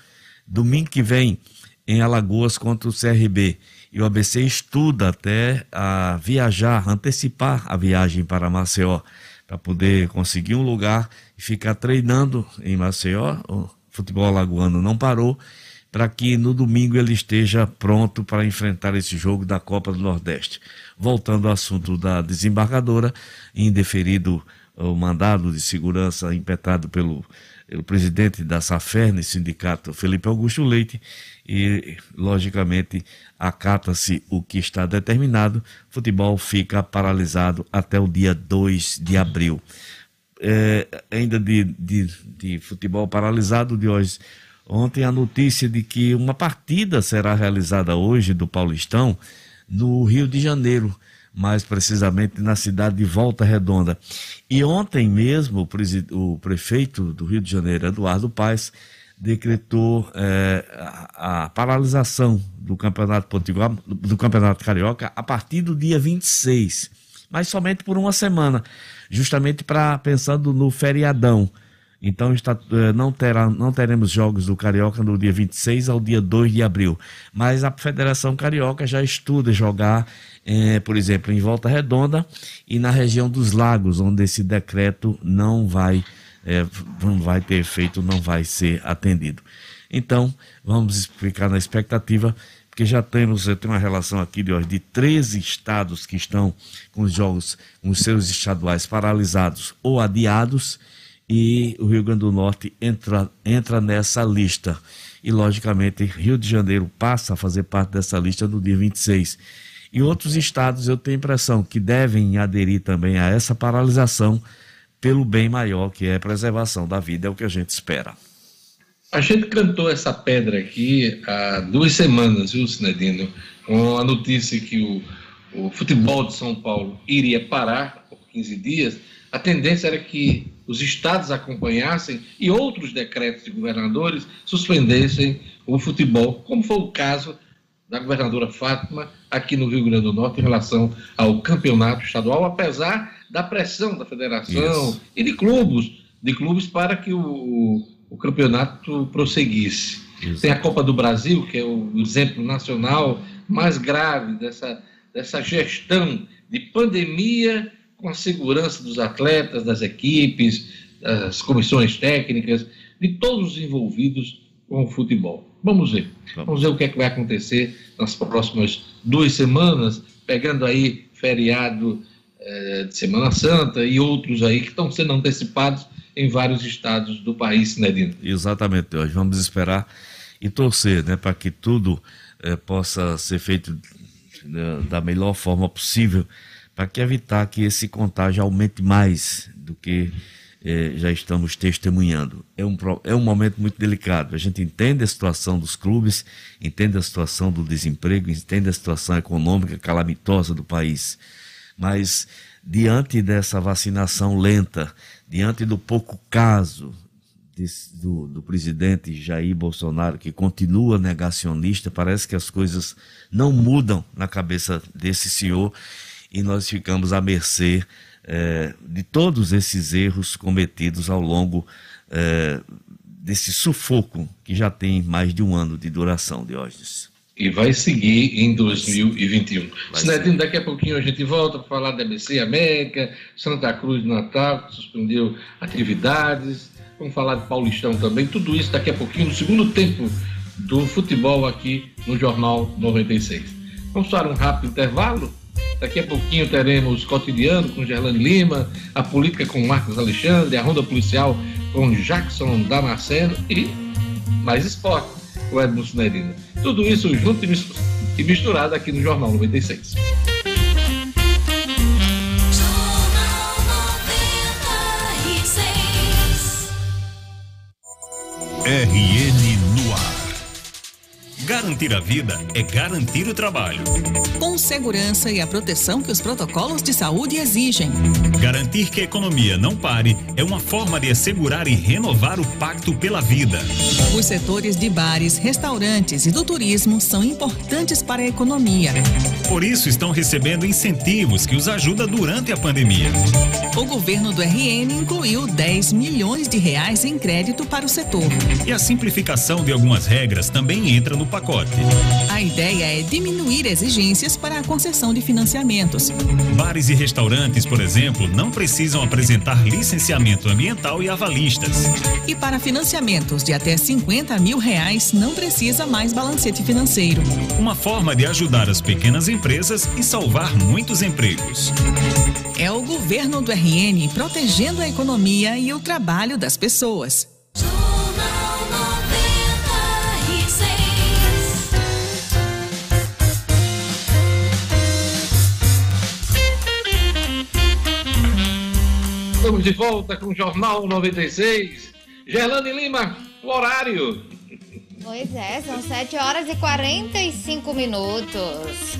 domingo que vem em Alagoas contra o CRB. E o ABC estuda até a viajar, antecipar a viagem para Maceió, para poder conseguir um lugar e ficar treinando em Maceió. O futebol alagoano não parou para que no domingo ele esteja pronto para enfrentar esse jogo da Copa do Nordeste. Voltando ao assunto da desembargadora, indeferido o mandado de segurança impetrado pelo, pelo presidente da SAFERN, sindicato Felipe Augusto Leite, e, logicamente, acata-se o que está determinado, futebol fica paralisado até o dia 2 de abril. É, ainda de, de, de futebol paralisado de hoje, Ontem a notícia de que uma partida será realizada hoje do Paulistão no Rio de Janeiro, mais precisamente na cidade de Volta Redonda. E ontem mesmo o, prefeito do Rio de Janeiro, Eduardo Paes, decretou é, a, a, paralisação do Campeonato Potiguar, do Campeonato Carioca a partir do dia 26, mas somente por uma semana, justamente para pensando no feriadão. Então está, é, não, terá, não teremos jogos do Carioca no dia 26 ao dia 2 de abril. Mas a Federação Carioca já estuda jogar, é, por exemplo, em Volta Redonda e na região dos lagos, onde esse decreto não vai é, não vai ter efeito, não vai ser atendido. Então, vamos ficar na expectativa, porque já temos tem uma relação aqui de de 13 estados que estão com os jogos, com os seus estaduais paralisados ou adiados, e o Rio Grande do Norte entra, entra nessa lista. E, logicamente, Rio de Janeiro passa a fazer parte dessa lista no dia 26. E outros estados, eu tenho impressão que devem aderir também a essa paralisação pelo bem maior, que é a preservação da vida, é o que a gente espera. A gente cantou essa pedra aqui há duas semanas, viu, Sinedino? Com a notícia que o, o futebol de São Paulo iria parar por 15 dias. A tendência era que os estados acompanhassem e outros decretos de governadores suspendessem o futebol, como foi o caso da governadora Fátima aqui no Rio Grande do Norte em relação ao campeonato estadual, apesar da pressão da federação Isso. e de clubes, de clubes para que o, o campeonato prosseguisse. Isso. Tem a Copa do Brasil, que é o exemplo nacional mais grave dessa, dessa gestão de pandemia com a segurança dos atletas, das equipes, das comissões técnicas, de todos os envolvidos com o futebol. Vamos ver. Vamos ver o que é que vai acontecer nas próximas duas semanas, pegando aí feriado é, de Semana Santa e outros aí que estão sendo antecipados em vários estados do país, né, Dino? Exatamente, hoje vamos esperar e torcer, né, para que tudo é, possa ser feito né, da melhor forma possível, para que evitar que esse contágio aumente mais do que é, já estamos testemunhando. É um, é um momento muito delicado. A gente entende a situação dos clubes, entende a situação do desemprego, entende a situação econômica calamitosa do país mas diante dessa vacinação lenta, diante do pouco caso desse, do, do presidente Jair Bolsonaro, que continua negacionista, parece que as coisas não mudam na cabeça desse senhor e nós ficamos à mercê é, de todos esses erros cometidos ao longo é, desse sufoco que já tem mais de um ano de duração, Diógenes e vai seguir em 2021. Sinedino, daqui a pouquinho a gente volta para falar da ABC América, Santa Cruz Natal, que suspendeu atividades. Vamos falar de Paulistão também. Tudo isso daqui a pouquinho, no segundo tempo do futebol aqui no Jornal 96. Vamos para um rápido intervalo? Daqui a pouquinho teremos cotidiano com Gerlane Lima, a política com Marcos Alexandre, a ronda policial com Jackson Damasceno e mais esporte o Edmundo Nerino. Tudo isso junto e misturado aqui no Jornal 96. RN. Garantir a vida é garantir o trabalho. Com segurança e a proteção que os protocolos de saúde exigem. Garantir que a economia não pare é uma forma de assegurar e renovar o pacto pela vida. Os setores de bares, restaurantes e do turismo são importantes para a economia. Por isso estão recebendo incentivos que os ajuda durante a pandemia. O governo do RN incluiu 10 milhões de reais em crédito para o setor. E a simplificação de algumas regras também entra no pacote. A ideia é diminuir exigências para a concessão de financiamentos. Bares e restaurantes, por exemplo, não precisam apresentar licenciamento ambiental e avalistas. E para financiamentos de até 50 mil reais, não precisa mais balancete financeiro. Uma forma de ajudar as pequenas empresas e salvar muitos empregos. É o governo do RN protegendo a economia e o trabalho das pessoas. Estamos de volta com o Jornal 96. Gerlane Lima, o horário. Pois é, são 7 horas e 45 minutos.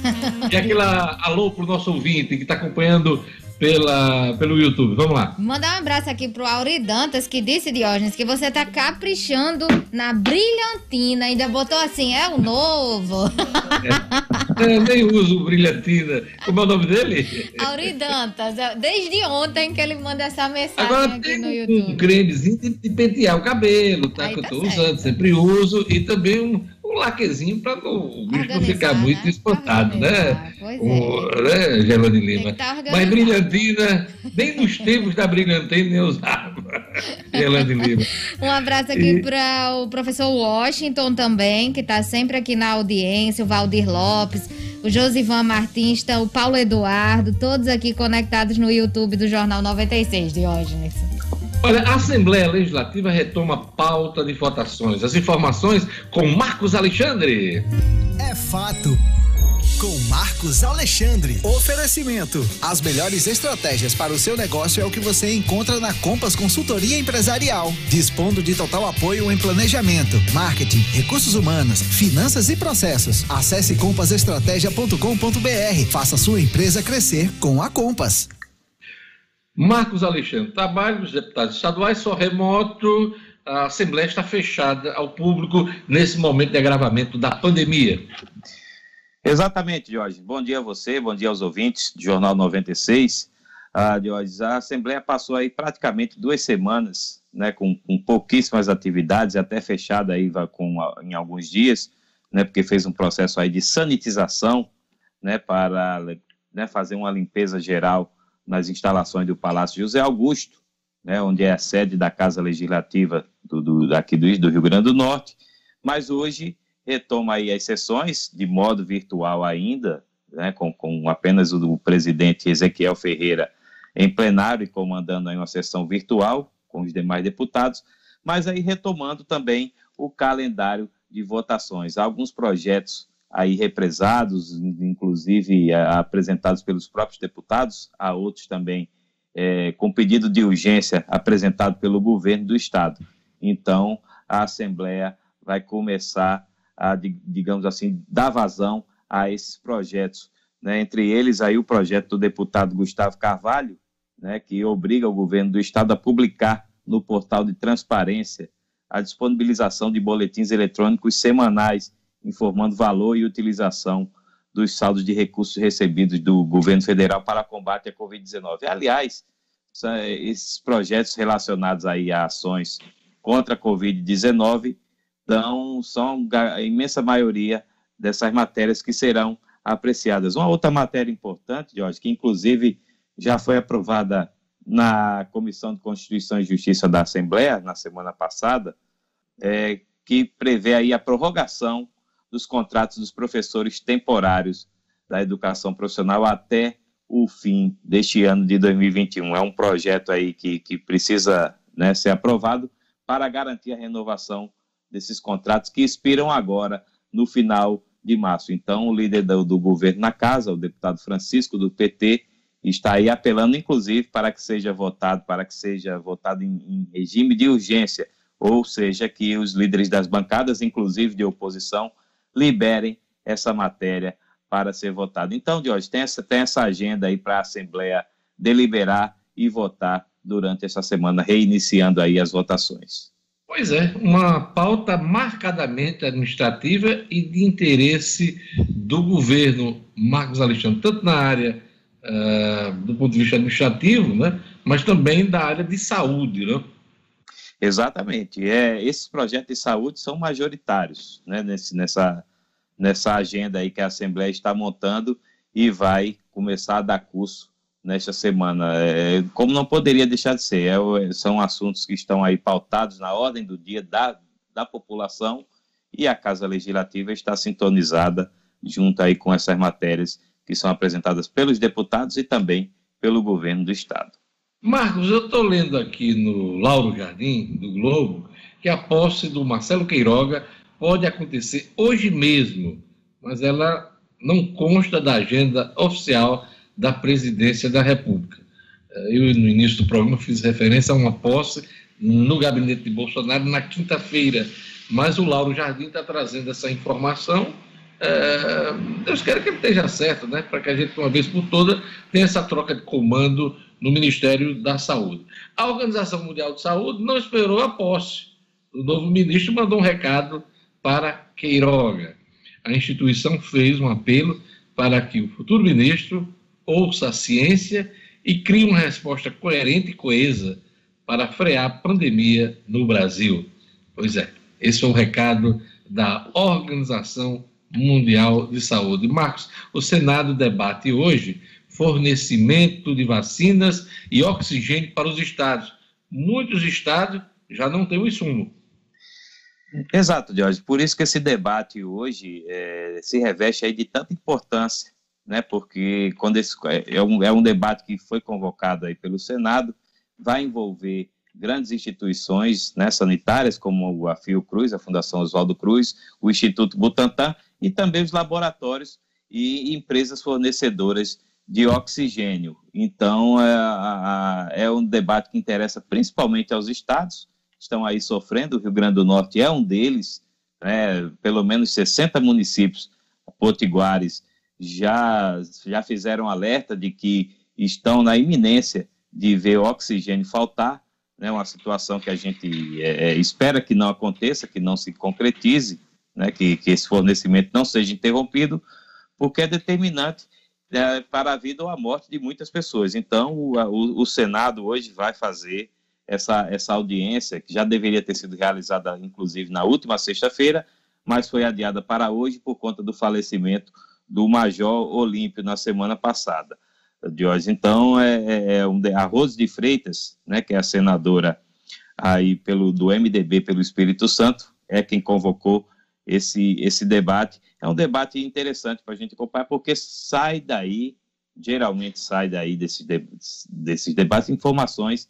E aquela alô para o nosso ouvinte que está acompanhando pela, pelo YouTube. Vamos lá. Mandar um abraço aqui pro Auri Dantas, que disse, Diógenes, que você tá caprichando na brilhantina. Ainda botou assim, é o novo. É, eu nem uso brilhantina. Como é o nome dele? Auri Dantas, é, desde ontem que ele manda essa mensagem Agora aqui tem no um YouTube. cremezinho de, de pentear o cabelo, tá? Aí que eu tá tô certo. usando, sempre uso. E também um, um laquezinho para o bicho não ficar Organizar, muito né? espantado, né? Pois é. O, né, Gelane Lima? Tá Mas brilhantina, nem nos tempos da brilhantina eu usava. Gelane Lima. Um abraço aqui para o professor Washington também, que está sempre aqui na audiência, o Valdir Lopes, o Josivan Martins, tá, o Paulo Eduardo, todos aqui conectados no YouTube do Jornal 96, Diógenes. Olha, a Assembleia Legislativa retoma pauta de votações. As informações com Marcos Alexandre. É fato. Com Marcos Alexandre. Oferecimento. As melhores estratégias para o seu negócio é o que você encontra na Compass Consultoria Empresarial. Dispondo de total apoio em planejamento, marketing, recursos humanos, finanças e processos. Acesse compassestratégia.com.br. Faça sua empresa crescer com a Compass. Marcos Alexandre, trabalho dos deputados estaduais só remoto. A Assembleia está fechada ao público nesse momento de agravamento da pandemia. Exatamente, Jorge. Bom dia a você, bom dia aos ouvintes do Jornal 96. Ah, Jorge, a Assembleia passou aí praticamente duas semanas, né, com, com pouquíssimas atividades, até fechada aí com, em alguns dias, né, porque fez um processo aí de sanitização, né, para né, fazer uma limpeza geral nas instalações do Palácio José Augusto, né, onde é a sede da Casa Legislativa do, do, daqui do, do Rio Grande do Norte. Mas hoje retoma aí as sessões de modo virtual ainda, né, com, com apenas o, presidente Ezequiel Ferreira em plenário e comandando aí uma sessão virtual com os demais deputados, mas aí retomando também o calendário de votações. Alguns projetos aí represados, inclusive apresentados pelos próprios deputados, há outros também é, com pedido de urgência apresentado pelo governo do estado. Então, a Assembleia vai começar a, digamos assim, dar vazão a esses projetos. Né? Entre eles, aí o projeto do deputado Gustavo Carvalho, né, que obriga o governo do estado a publicar no portal de transparência a disponibilização de boletins eletrônicos semanais informando valor e utilização dos saldos de recursos recebidos do governo federal para combate à Covid-19. Aliás, esses projetos relacionados aí a ações contra a Covid-19 então, são a imensa maioria dessas matérias que serão apreciadas. Uma outra matéria importante, Jorge, que inclusive já foi aprovada na Comissão de Constituição e Justiça da Assembleia na semana passada, é, que prevê aí a prorrogação dos contratos dos professores temporários da educação profissional até o fim deste ano de 2021. É um projeto aí que, que precisa né, ser aprovado para garantir a renovação desses contratos que expiram agora no final de março. Então, o líder do, do, governo na casa, o deputado Francisco do PT, está aí apelando, inclusive, para que seja votado, para que seja votado em, em regime de urgência, ou seja, que os líderes das bancadas, inclusive de oposição, liberem essa matéria para ser votada. Então, Jorge, tem essa, tem essa agenda aí para a Assembleia deliberar e votar durante essa semana, reiniciando aí as votações. Pois é, uma pauta marcadamente administrativa e de interesse do governo Marcos Alexandre, tanto na área uh, do ponto de vista administrativo, né, mas também da área de saúde. Né? Exatamente. É, esses projetos de saúde são majoritários né, nesse, nessa, nessa agenda aí que a Assembleia está montando e vai começar a dar curso nesta semana. É, como não poderia deixar de ser, é, são assuntos que estão aí pautados na ordem do dia da, da população e a Casa Legislativa está sintonizada junto aí com essas matérias que são apresentadas pelos deputados e também pelo governo do Estado. Marcos, eu estou lendo aqui no Lauro Jardim, do Globo, que a posse do Marcelo Queiroga pode acontecer hoje mesmo, mas ela não consta da agenda oficial da presidência da República. Eu, no início do programa, fiz referência a uma posse no gabinete de Bolsonaro na quinta-feira, mas o Lauro Jardim está trazendo essa informação É, Deus quer que ele esteja certo, né? Para que a gente, uma vez por toda, tenha essa troca de comando no Ministério da Saúde. A Organização Mundial de Saúde não esperou a posse. O novo ministro mandou um recado para Queiroga. A instituição fez um apelo para que o futuro ministro ouça a ciência e crie uma resposta coerente e coesa para frear a pandemia no Brasil. Pois é, esse foi o recado da Organização Mundial de Saúde. Marcos, o Senado debate hoje fornecimento de vacinas e oxigênio para os estados. Muitos estados já não têm o insumo. Exato, Jorge. Por isso que esse debate hoje é, se reveste aí de tanta importância, né? Porque quando esse, é, um, é um debate que foi convocado aí pelo Senado, vai envolver grandes instituições né, sanitárias, como a Fiocruz, a Fundação Oswaldo Cruz, o Instituto Butantan e também os laboratórios e empresas fornecedoras de oxigênio. Então, é, é, um debate que interessa principalmente aos estados, estão aí sofrendo, o Rio Grande do Norte é um deles, né, pelo menos 60 municípios potiguares já, já fizeram alerta de que estão na iminência de ver oxigênio faltar, né, uma situação que a gente é, é, espera que não aconteça, que não se concretize, né, que, que esse fornecimento não seja interrompido, porque é determinante é, para a vida ou a morte de muitas pessoas. Então, o, o, o, Senado hoje vai fazer essa, essa audiência, que já deveria ter sido realizada, inclusive, na última sexta-feira, mas foi adiada para hoje por conta do falecimento do Major Olímpio na semana passada. Diógenes. Então, é, é, é um, a Rose de Freitas, né, que é a senadora aí pelo, do MDB pelo Espírito Santo, é quem convocou esse, esse debate. É um debate interessante para a gente acompanhar, porque sai daí, geralmente sai daí desses, desses debates, informações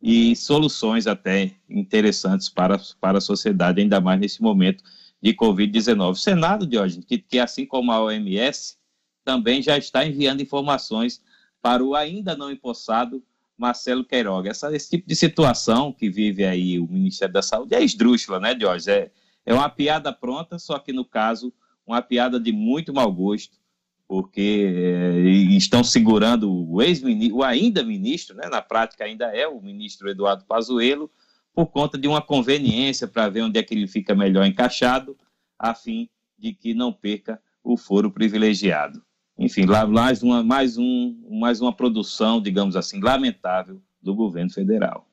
e soluções até interessantes para, para a sociedade, ainda mais nesse momento de Covid-19. O Senado, Diógenes, que, que assim como a OMS, também já está enviando informações para o ainda não empossado Marcelo Queiroga. Essa, esse tipo de situação que vive aí o Ministério da Saúde é esdrúxula, né, Jorge? É, é uma piada pronta, só que no caso, uma piada de muito mau gosto, porque é, estão segurando o ex-ministro, o ainda ministro, né, na prática ainda é o ministro Eduardo Pazuello, por conta de uma conveniência para ver onde é que ele fica melhor encaixado, a fim de que não perca o foro privilegiado enfim, lá, mais, uma, mais, um, mais uma produção, digamos assim, lamentável do governo federal.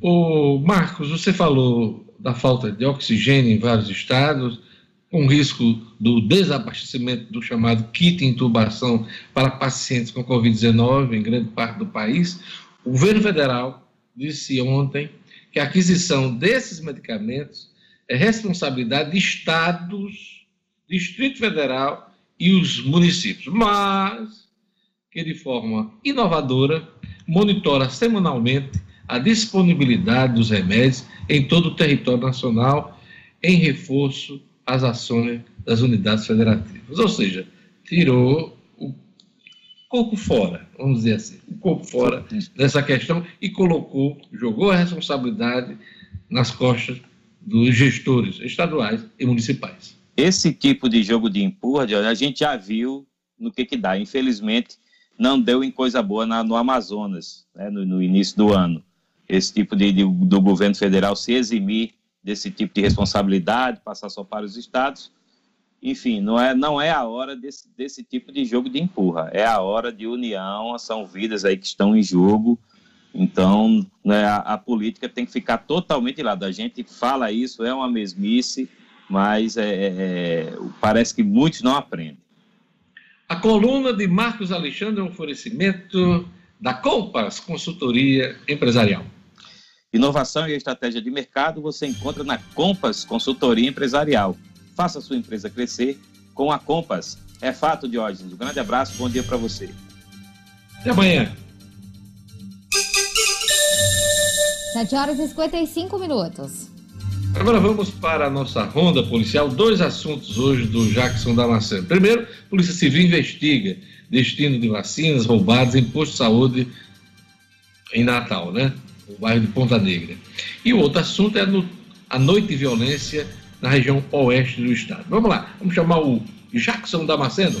O Marcos, você falou da falta de oxigênio em vários estados, com risco do desabastecimento do chamado kit intubação para pacientes com Covid-19 em grande parte do país. O governo federal disse ontem que a aquisição desses medicamentos é responsabilidade de estados, Distrito Federal e os municípios, mas que de forma inovadora monitora semanalmente a disponibilidade dos remédios em todo o território nacional em reforço às ações das unidades federativas. Ou seja, tirou o corpo fora, vamos dizer assim, o corpo fora dessa questão e colocou, jogou a responsabilidade nas costas dos gestores estaduais e municipais. Esse tipo de jogo de empurra, a gente já viu no que que dá. Infelizmente, não deu em coisa boa na, no Amazonas, né, no, no, início do ano. Esse tipo de, de, do governo federal se eximir desse tipo de responsabilidade, passar só para os estados. Enfim, não é, não é a hora desse, desse tipo de jogo de empurra. É a hora de união, são vidas aí que estão em jogo. Então, né, a, a política tem que ficar totalmente de lado. A gente fala isso, é uma mesmice mas é, é, é, parece que muitos não aprendem. A coluna de Marcos Alexandre é um oferecimento da Compass Consultoria Empresarial. Inovação e estratégia de mercado você encontra na Compass Consultoria Empresarial. Faça sua empresa crescer com a Compass. É fato, Diógenes. Um grande abraço, bom dia para você. Até amanhã. 7 horas e 55 minutos. Agora vamos para a nossa ronda policial. Dois assuntos hoje do Jackson Damasceno. Primeiro, Polícia Civil investiga destino de vacinas roubadas em posto de saúde em Natal, né? O bairro de Ponta Negra. E o outro assunto é no, a noite de violência na região oeste do estado. Vamos lá, vamos chamar o Jackson Damasceno.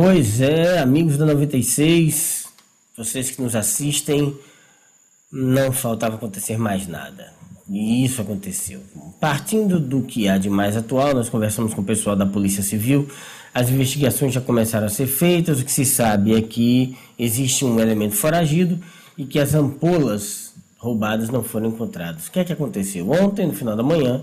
Pois é, amigos da 96, vocês que nos assistem, não faltava acontecer mais nada. E isso aconteceu. Partindo do que há de mais atual, nós conversamos com o pessoal da Polícia Civil, as investigações já começaram a ser feitas, o que se sabe é que existe um elemento foragido e que as ampolas roubadas não foram encontradas. O que é que aconteceu? Ontem, no final da manhã,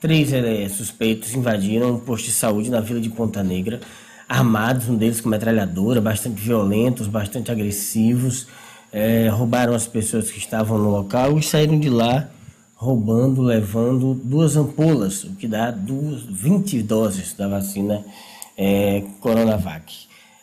três é, suspeitos invadiram um posto de saúde na vila de Ponta Negra, armados, um deles com metralhadora, bastante violentos, bastante agressivos, é, roubaram as pessoas que estavam no local e saíram de lá roubando, levando duas ampolas, o que dá duas, 20 doses da vacina é, Coronavac.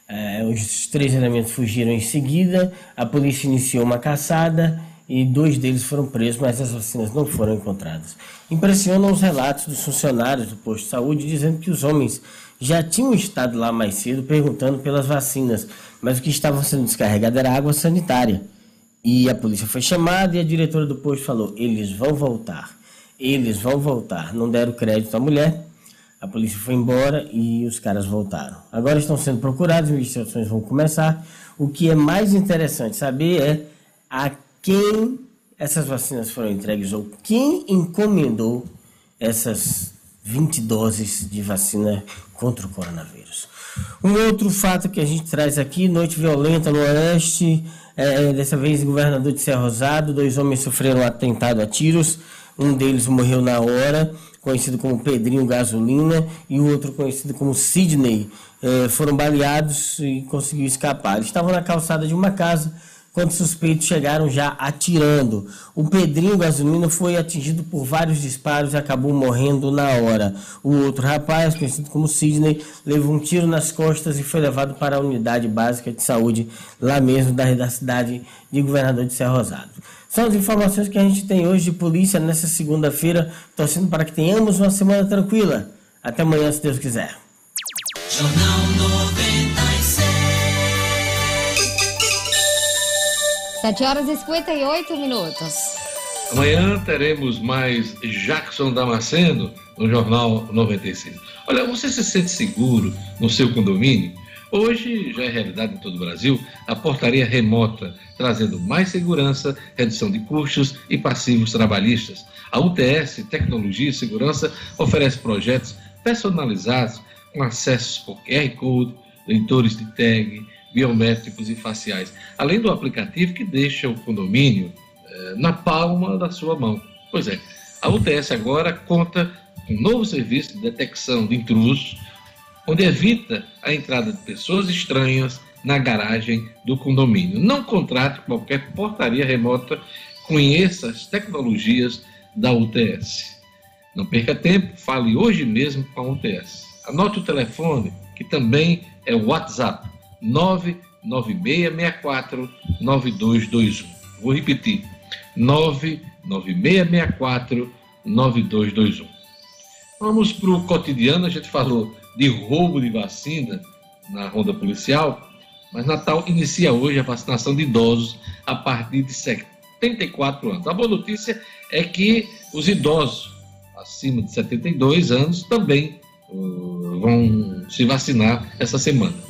É, os três elementos fugiram em seguida, a polícia iniciou uma caçada e dois deles foram presos, mas as vacinas não foram encontradas. Impressionam os relatos dos funcionários do posto de saúde dizendo que os homens já tinham estado lá mais cedo perguntando pelas vacinas, mas o que estava sendo descarregado era água sanitária. E a polícia foi chamada e a diretora do posto falou: eles vão voltar, eles vão voltar. Não deram crédito à mulher, a polícia foi embora e os caras voltaram. Agora estão sendo procurados, investigações vão começar. O que é mais interessante saber é a quem essas vacinas foram entregues ou quem encomendou essas 20 doses de vacina contra o coronavírus. Um outro fato que a gente traz aqui, noite violenta no Oeste, é, dessa vez governador de Serra Rosado, dois homens sofreram um atentado a tiros, um deles morreu na hora, conhecido como Pedrinho Gasolina, e o outro conhecido como Sidney, é, foram baleados e conseguiu escapar. Eles estavam na calçada de uma casa, quando suspeitos chegaram já atirando. O Pedrinho Gasolina foi atingido por vários disparos e acabou morrendo na hora. O outro rapaz, conhecido como Sidney, levou um tiro nas costas e foi levado para a unidade básica de saúde lá mesmo da, da cidade de Governador de Serra Rosado. São as informações que a gente tem hoje de polícia nessa segunda-feira, torcendo para que tenhamos uma semana tranquila. Até amanhã, se Deus quiser. Jornal 7 horas e 58 minutos. Amanhã teremos mais Jackson Damasceno no Jornal 96. Olha, você se sente seguro no seu condomínio? Hoje já é realidade em todo o Brasil a portaria remota, trazendo mais segurança, redução de custos e passivos trabalhistas. A UTS Tecnologia e Segurança oferece projetos personalizados com acessos por QR Code, leitores de tag, biométricos e faciais, além do aplicativo que deixa o condomínio eh, na palma da sua mão. Pois é, a UTS agora conta com um novo serviço de detecção de intrusos, onde evita a entrada de pessoas estranhas na garagem do condomínio. Não contrate qualquer portaria remota, conheça as tecnologias da UTS. Não perca tempo, fale hoje mesmo com a UTS. Anote o telefone, que também é o WhatsApp 99664 9221. Vou repetir: 99664 9221. Vamos para o cotidiano, a gente falou de roubo de vacina na ronda policial, mas Natal inicia hoje a vacinação de idosos a partir de 74 anos. A boa notícia é que os idosos acima de 72 anos também uh, vão se vacinar essa semana.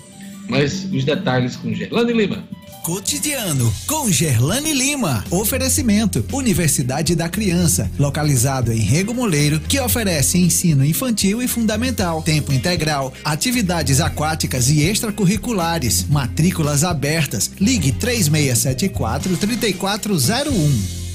Mas os detalhes com Gerlane Lima. Cotidiano com Gerlane Lima. Oferecimento: Universidade da Criança, localizado em Rego Moleiro, que oferece ensino infantil e fundamental, tempo integral, atividades aquáticas e extracurriculares, matrículas abertas. Ligue 3674 3401.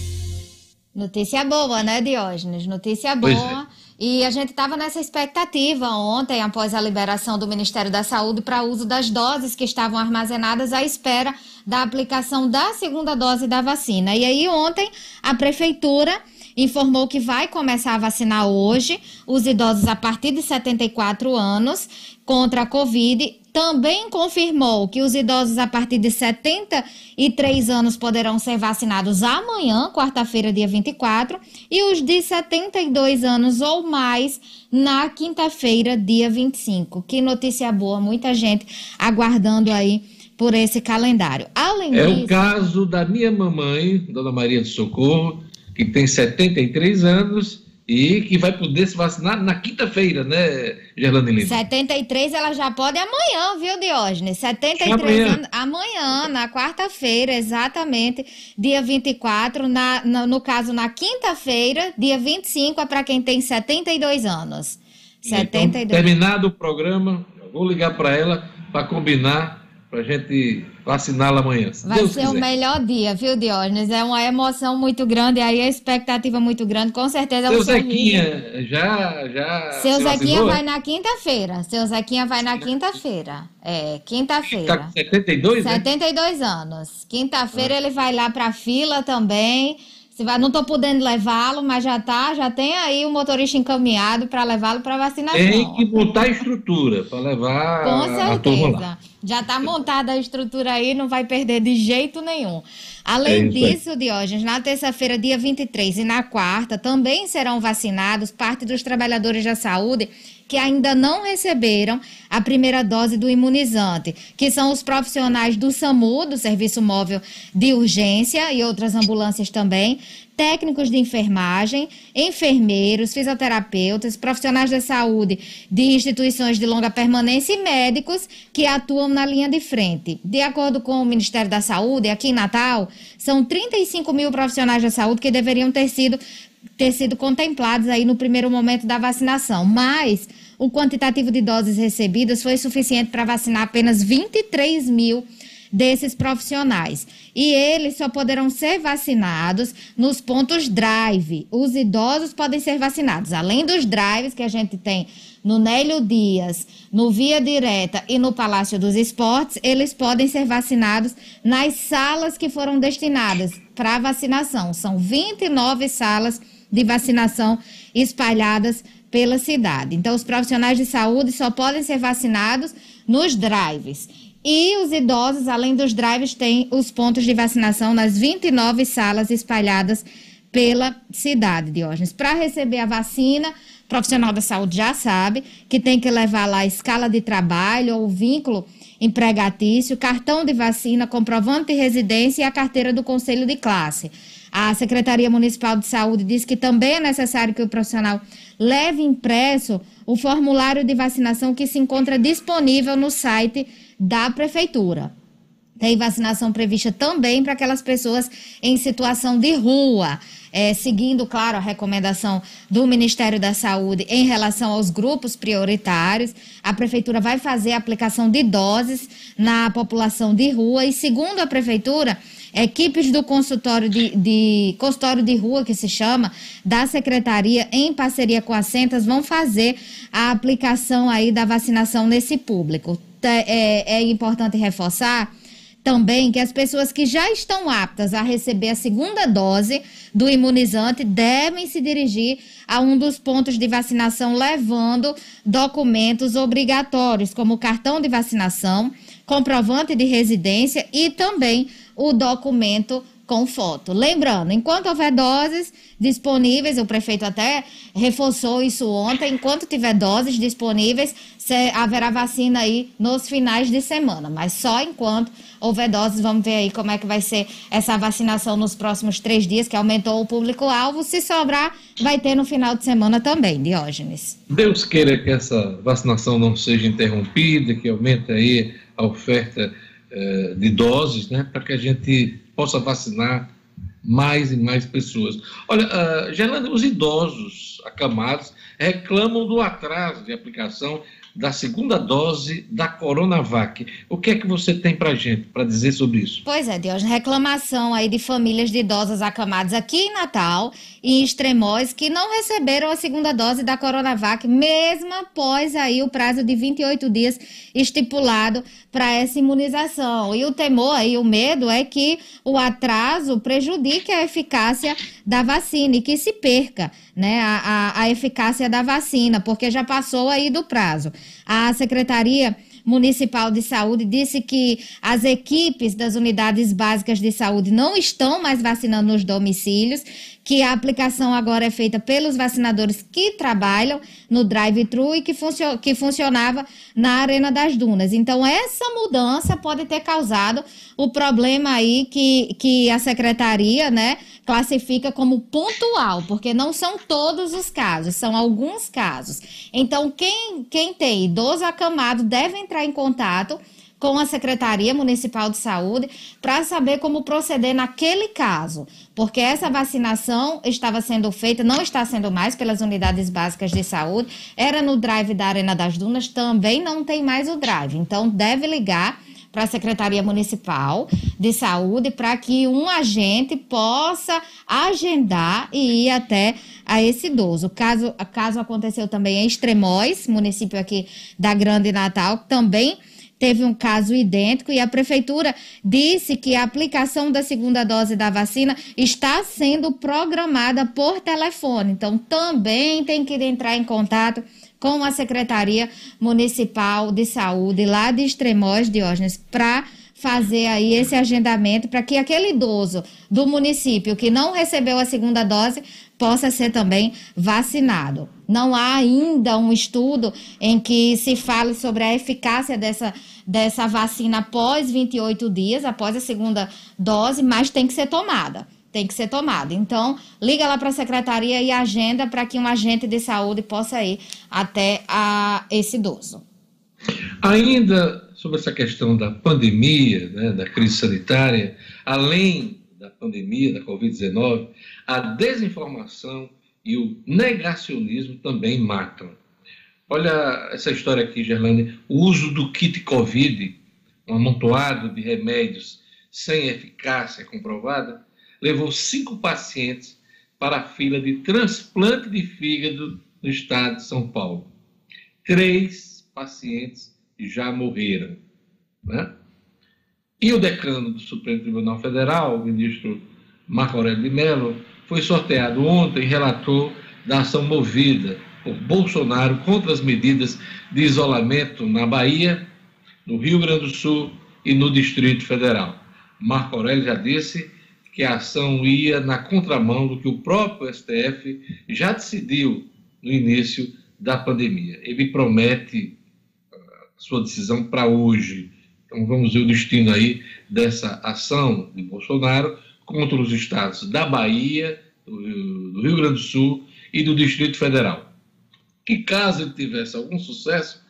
Notícia boa, né, Diógenes? Notícia boa. E a gente estava nessa expectativa ontem, após a liberação do Ministério da Saúde para uso das doses que estavam armazenadas à espera da aplicação da segunda dose da vacina. E aí, ontem, a Prefeitura informou que vai começar a vacinar hoje os idosos a partir de 74 anos contra a Covid. Também confirmou que os idosos a partir de 73 anos poderão ser vacinados amanhã, quarta-feira, dia 24, e os de 72 anos ou mais na quinta-feira, dia 25. Que notícia boa, muita gente aguardando aí por esse calendário. Além é disso, o caso da minha mamãe, Dona Maria de Socorro, que tem 73 anos e que vai poder se vacinar na quinta-feira, né, Gerlane Lima? 73 ela já pode amanhã, viu, Diógenes? 73 Amanhã. anos amanhã, na quarta-feira, exatamente, dia 24, na, na- no caso na quinta-feira, dia 25 é para quem tem 72 anos. Então, 72. terminado o programa, vou ligar para ela para combinar para a gente vaciná-la amanhã. Vai Deus ser o quiser. melhor dia, viu, Diógenes? É uma emoção muito grande, aí a expectativa muito grande, com certeza Seu o sorriso- Zequinha já, já. Seu se Zequinha vai na quinta-feira. Seu Zequinha vai na quinta-feira. É, Tá quinta-feira. com 72, né? 72 anos. Quinta-feira ele vai lá pra fila também. Se vai, não tô podendo levá-lo, mas já tá, já tem aí o motorista encaminhado para levá-lo para vacinação. Tem que montar a estrutura para levar Com a, a turma lá. Já está montada a estrutura aí, não vai perder de jeito nenhum. Além É disso, Diógenes, na terça-feira, dia 23 e na quarta, também serão vacinados parte dos trabalhadores da saúde que ainda não receberam a primeira dose do imunizante, que são os profissionais do SAMU, do Serviço Móvel de Urgência, e outras ambulâncias também, técnicos de enfermagem, enfermeiros, fisioterapeutas, profissionais da saúde de instituições de longa permanência e médicos que atuam na linha de frente. De acordo com o Ministério da Saúde, aqui em Natal, são 35 mil profissionais da saúde que deveriam ter sido, ter sido contemplados aí no primeiro momento da vacinação, mas o quantitativo de doses recebidas foi suficiente para vacinar apenas 23 mil desses profissionais. E eles só poderão ser vacinados nos pontos drive. Os idosos podem ser vacinados, além dos drives que a gente tem no Nélio Dias, no Via Direta e no Palácio dos Esportes, eles podem ser vacinados nas salas que foram destinadas para vacinação. São 29 salas de vacinação espalhadas pela cidade. Então, os profissionais de saúde só podem ser vacinados nos drives. E os idosos, além dos drives, têm os pontos de vacinação nas 29 salas espalhadas pela cidade, Diógenes. Para receber a vacina, o profissional da saúde já sabe que tem que levar lá a escala de trabalho ou vínculo empregatício, cartão de vacina, comprovante de residência e a carteira do conselho de classe. A Secretaria Municipal de Saúde diz que também é necessário que o profissional leve impresso o formulário de vacinação que se encontra disponível no site da Prefeitura. Tem vacinação prevista também para aquelas pessoas em situação de rua, é, seguindo, claro, a recomendação do Ministério da Saúde em relação aos grupos prioritários. A Prefeitura vai fazer a aplicação de doses na população de rua e, segundo a Prefeitura, equipes do consultório de, de consultório de rua, que se chama, da Secretaria, em parceria com a Centas, vão fazer a aplicação aí da vacinação nesse público. É, é importante reforçar também que as pessoas que já estão aptas a receber a segunda dose do imunizante devem se dirigir a um dos pontos de vacinação levando documentos obrigatórios, como cartão de vacinação, comprovante de residência e também o documento com foto. Lembrando, enquanto houver doses disponíveis, o prefeito até reforçou isso ontem, enquanto tiver doses disponíveis, haverá vacina aí nos finais de semana, mas só enquanto houver doses, vamos ver aí como é que vai ser essa vacinação nos próximos três dias, que aumentou o público-alvo. Se sobrar, vai ter no final de semana também, Diógenes. Deus queira que essa vacinação não seja interrompida, que aumente aí a oferta eh, de doses, né, para que a gente possa vacinar mais e mais pessoas. Olha, uh, Gerlando, os idosos acamados reclamam do atraso de aplicação da segunda dose da Coronavac. O que é que você tem para gente para dizer sobre isso? Pois é, Deus, reclamação aí de famílias de idosos acamados aqui em Natal e em Extremóis que não receberam a segunda dose da Coronavac, mesmo após aí o prazo de 28 dias estipulado para essa imunização. E o temor aí, o medo é que o atraso prejudique prejudique a eficácia da vacina e que se perca né, a, a, a eficácia da vacina, porque já passou aí do prazo. A Secretaria Municipal de Saúde disse que as equipes das unidades básicas de saúde não estão mais vacinando nos domicílios, que a aplicação agora é feita pelos vacinadores que trabalham no drive-thru e que, funcio que funcionava na Arena das Dunas. Então, essa mudança pode ter causado o problema aí que, que a secretaria, né, classifica como pontual, porque não são todos os casos, são alguns casos. Então, quem, quem tem idoso acamado deve entrar em contato com a Secretaria Municipal de Saúde para saber como proceder naquele caso, porque essa vacinação estava sendo feita, não está sendo mais pelas unidades básicas de saúde, era no drive da Arena das Dunas, também não tem mais o drive. Então, deve ligar para a Secretaria Municipal de Saúde para que um agente possa agendar e ir até a esse idoso. Caso, caso aconteceu também em Extremóis, município aqui da Grande Natal, também teve um caso idêntico e a prefeitura disse que a aplicação da segunda dose da vacina está sendo programada por telefone. Então também tem que entrar em contato com a Secretaria Municipal de Saúde lá de Extremóis, Diógenes, para fazer aí esse agendamento para que aquele idoso do município que não recebeu a segunda dose possa ser também vacinado. Não há ainda um estudo em que se fale sobre a eficácia dessa, dessa vacina após 28 dias, após a segunda dose, mas tem que ser tomada tem que ser tomada. Então, liga lá para a secretaria e agenda para que um agente de saúde possa ir até a esse idoso. Ainda sobre essa questão da pandemia, né, da crise sanitária, além da pandemia, da Covid-19, a desinformação e o negacionismo também matam. Olha essa história aqui, Gerlane. O uso do kit Covid, um amontoado de remédios sem eficácia comprovada, levou cinco pacientes para a fila de transplante de fígado no estado de São Paulo. Três pacientes já morreram. Né? E o decano do Supremo Tribunal Federal, o ministro Marco Aurélio de Mello, foi sorteado ontem relator da ação movida por Bolsonaro contra as medidas de isolamento na Bahia, no Rio Grande do Sul e no Distrito Federal. Marco Aurélio já disse que a ação ia na contramão do que o próprio STF já decidiu no início da pandemia. Ele promete ah, sua decisão para hoje. Então vamos ver o destino aí dessa ação de Bolsonaro contra os estados da Bahia, do Rio Grande do Sul e do Distrito Federal. Que caso ele tivesse algum sucesso,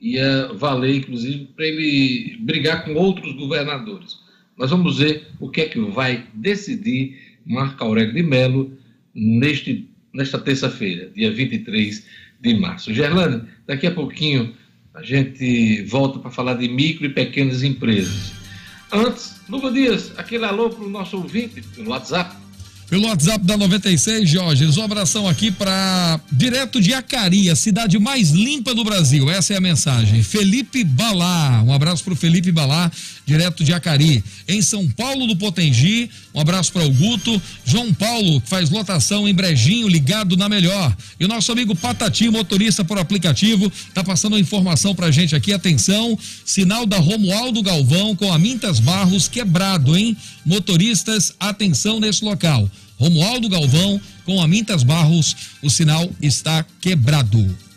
ia valer, inclusive, para ele brigar com outros governadores. Nós vamos ver o que é que vai decidir Marco Aurélio de Mello neste, nesta terça-feira, dia 23 de março. Gerlane, daqui a pouquinho a gente volta para falar de micro e pequenas empresas. Antes, Luva Dias, aquele alô para o nosso ouvinte pelo WhatsApp pelo WhatsApp da 96, Jorge. Um abração aqui para direto de Acari, a cidade mais limpa do Brasil. Essa é a mensagem. Felipe Balá. Um abraço para o Felipe Balá, direto de Acari. Em São Paulo do Potengi, um abraço para o Guto. João Paulo, que faz lotação em Brejinho, ligado na melhor. E o nosso amigo Patati, motorista por aplicativo, tá passando informação pra gente aqui. Atenção, sinal da Romualdo Galvão com a Mintas Barros quebrado, hein? Motoristas, atenção nesse local. Romualdo Galvão com Amintas Barros, o sinal está quebrado.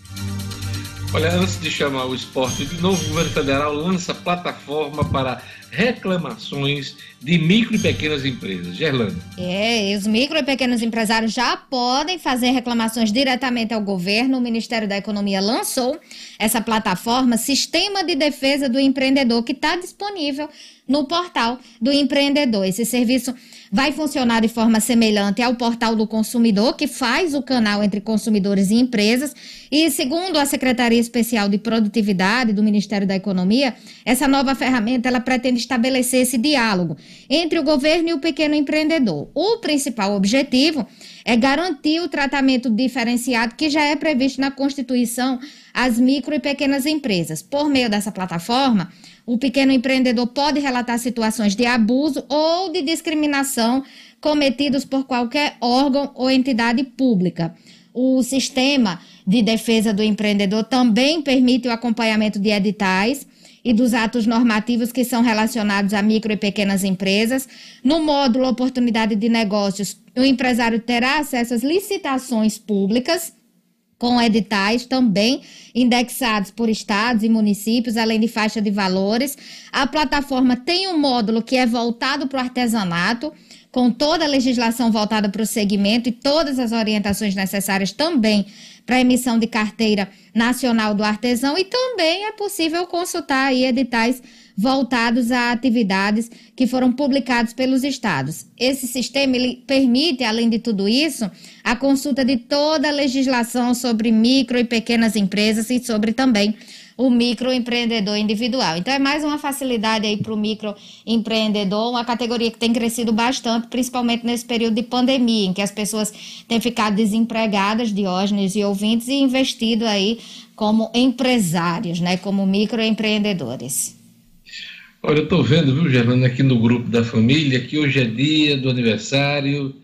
Olha, antes de chamar o esporte, de novo o governo federal lança plataforma para reclamações de micro e pequenas empresas. Gerlando. É, os micro e pequenos empresários já podem fazer reclamações diretamente ao governo. O Ministério da Economia lançou essa plataforma Sistema de Defesa do Empreendedor, que está disponível no portal do empreendedor. Esse serviço vai funcionar de forma semelhante ao portal do consumidor, que faz o canal entre consumidores e empresas. E, segundo a Secretaria Especial de Produtividade do Ministério da Economia, essa nova ferramenta ela pretende estabelecer esse diálogo entre o governo e o pequeno empreendedor. O principal objetivo é garantir o tratamento diferenciado que já é previsto na Constituição às micro e pequenas empresas. Por meio dessa plataforma, o pequeno empreendedor pode relatar situações de abuso ou de discriminação cometidos por qualquer órgão ou entidade pública. O sistema de defesa do empreendedor também permite o acompanhamento de editais e dos atos normativos que são relacionados a micro e pequenas empresas. No módulo Oportunidade de Negócios, o empresário terá acesso às licitações públicas com editais também indexados por estados e municípios, além de faixa de valores. A plataforma tem um módulo que é voltado para o artesanato, com toda a legislação voltada para o segmento e todas as orientações necessárias também para emissão de carteira nacional do artesão e também é possível consultar aí editais voltados a atividades que foram publicados pelos estados. Esse sistema ele permite, além de tudo isso, a consulta de toda a legislação sobre micro e pequenas empresas e sobre também o microempreendedor individual. Então é mais uma facilidade aí para o microempreendedor, uma categoria que tem crescido bastante, principalmente nesse período de pandemia, em que as pessoas têm ficado desempregadas, Diógenes e ouvintes, e investido aí como empresários, né, como microempreendedores. Olha, eu estou vendo, viu, Germano, aqui no grupo da família, que hoje é dia do aniversário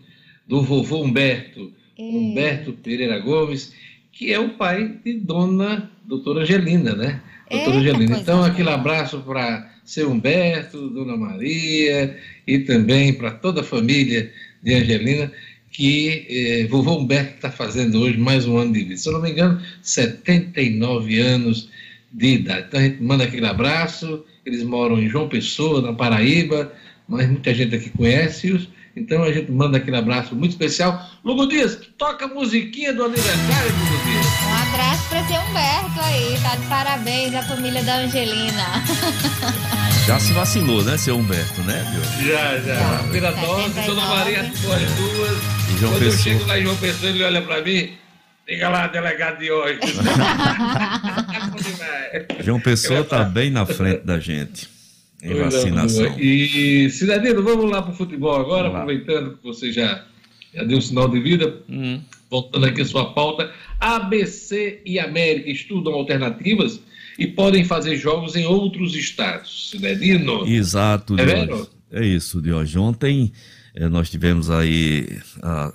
do vovô Humberto, é. Humberto Pereira Gomes, que é o pai de dona doutora Angelina, né? Doutora Eita, Angelina. Então, aquele abraço para seu Humberto, dona Maria e também para toda a família de Angelina, que eh, vovô Humberto está fazendo hoje mais um ano de vida. Se eu não me engano, 79 anos de idade. Então, a gente manda aquele abraço. Eles moram em João Pessoa, na Paraíba, mas muita gente aqui conhece-os então a gente manda aquele abraço muito especial. Lugo Dias, toca a musiquinha do aniversário, Lugo Dias. Um abraço para seu Humberto aí, tá de parabéns a família da Angelina. Já se vacinou, né, seu Humberto, né? Já, já. A primeira dose, Dona Maria ficou as duas. E João Quando Pessoa. eu chego lá em João Pessoa, ele olha para mim. Diga lá, delegado de hoje. João Pessoa tá bem na frente da gente em vacinação. E, Cidadino, vamos lá para o futebol agora, aproveitando que você já, já deu um sinal de vida. Hum. Voltando aqui a sua pauta. ABC e América estudam alternativas e podem fazer jogos em outros estados. Cidadino. Exato, é, Diogo. é isso, Diogo. Ontem eh, nós tivemos aí ah,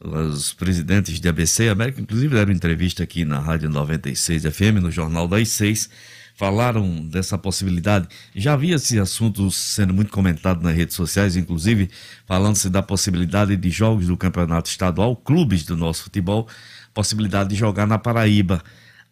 os presidentes de ABC e América, inclusive deram entrevista aqui na Rádio 96 FM, no Jornal das Seis falaram dessa possibilidade. Já havia esse assunto sendo muito comentado nas redes sociais, inclusive falando-se da possibilidade de jogos do campeonato estadual, clubes do nosso futebol, possibilidade de jogar na Paraíba.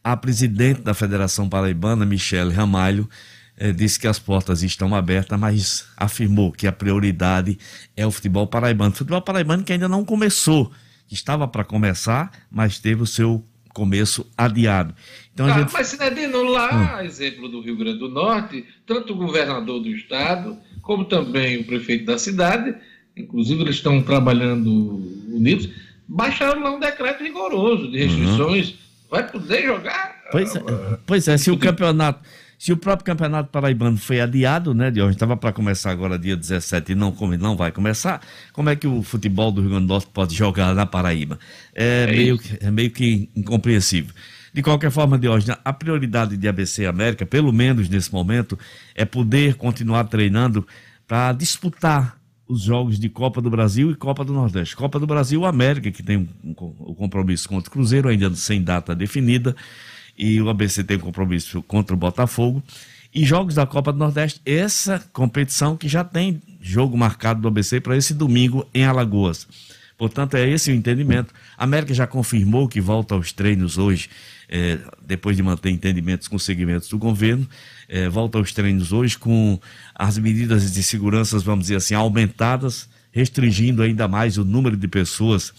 A presidente da Federação Paraibana, Michele Ramalho, eh, disse que as portas estão abertas, mas afirmou que a prioridade é o futebol paraibano. O futebol paraibano que ainda não começou, estava para começar, mas teve o seu começo adiado. Então, ah, gente... Mas, Sinedino, lá, hum. exemplo do Rio Grande do Norte, tanto o governador do estado, como também o prefeito da cidade, inclusive eles estão trabalhando unidos, baixaram lá um decreto rigoroso de restrições. Uhum. Vai poder jogar? Pois é, pois é se o campeonato. Se o próprio campeonato paraibano foi adiado, né, de hoje, estava para começar agora dia 17 e não, não vai começar, como é que o futebol do Rio Grande do Norte pode jogar na Paraíba? É, é meio, é meio que incompreensível. De qualquer forma, Diógenes, a prioridade de ABC América, pelo menos nesse momento, é poder continuar treinando para disputar os jogos de Copa do Brasil e Copa do Nordeste. Copa do Brasil, América, que tem o um, um compromisso contra o Cruzeiro, ainda sem data definida, e o ABC tem compromisso contra o Botafogo. E jogos da Copa do Nordeste, essa competição que já tem jogo marcado do ABC para esse domingo em Alagoas. Portanto, é esse o entendimento. A América já confirmou que volta aos treinos hoje, é, depois de manter entendimentos com segmentos do governo, é, volta aos treinos hoje com as medidas de segurança, vamos dizer assim, aumentadas, restringindo ainda mais o número de pessoas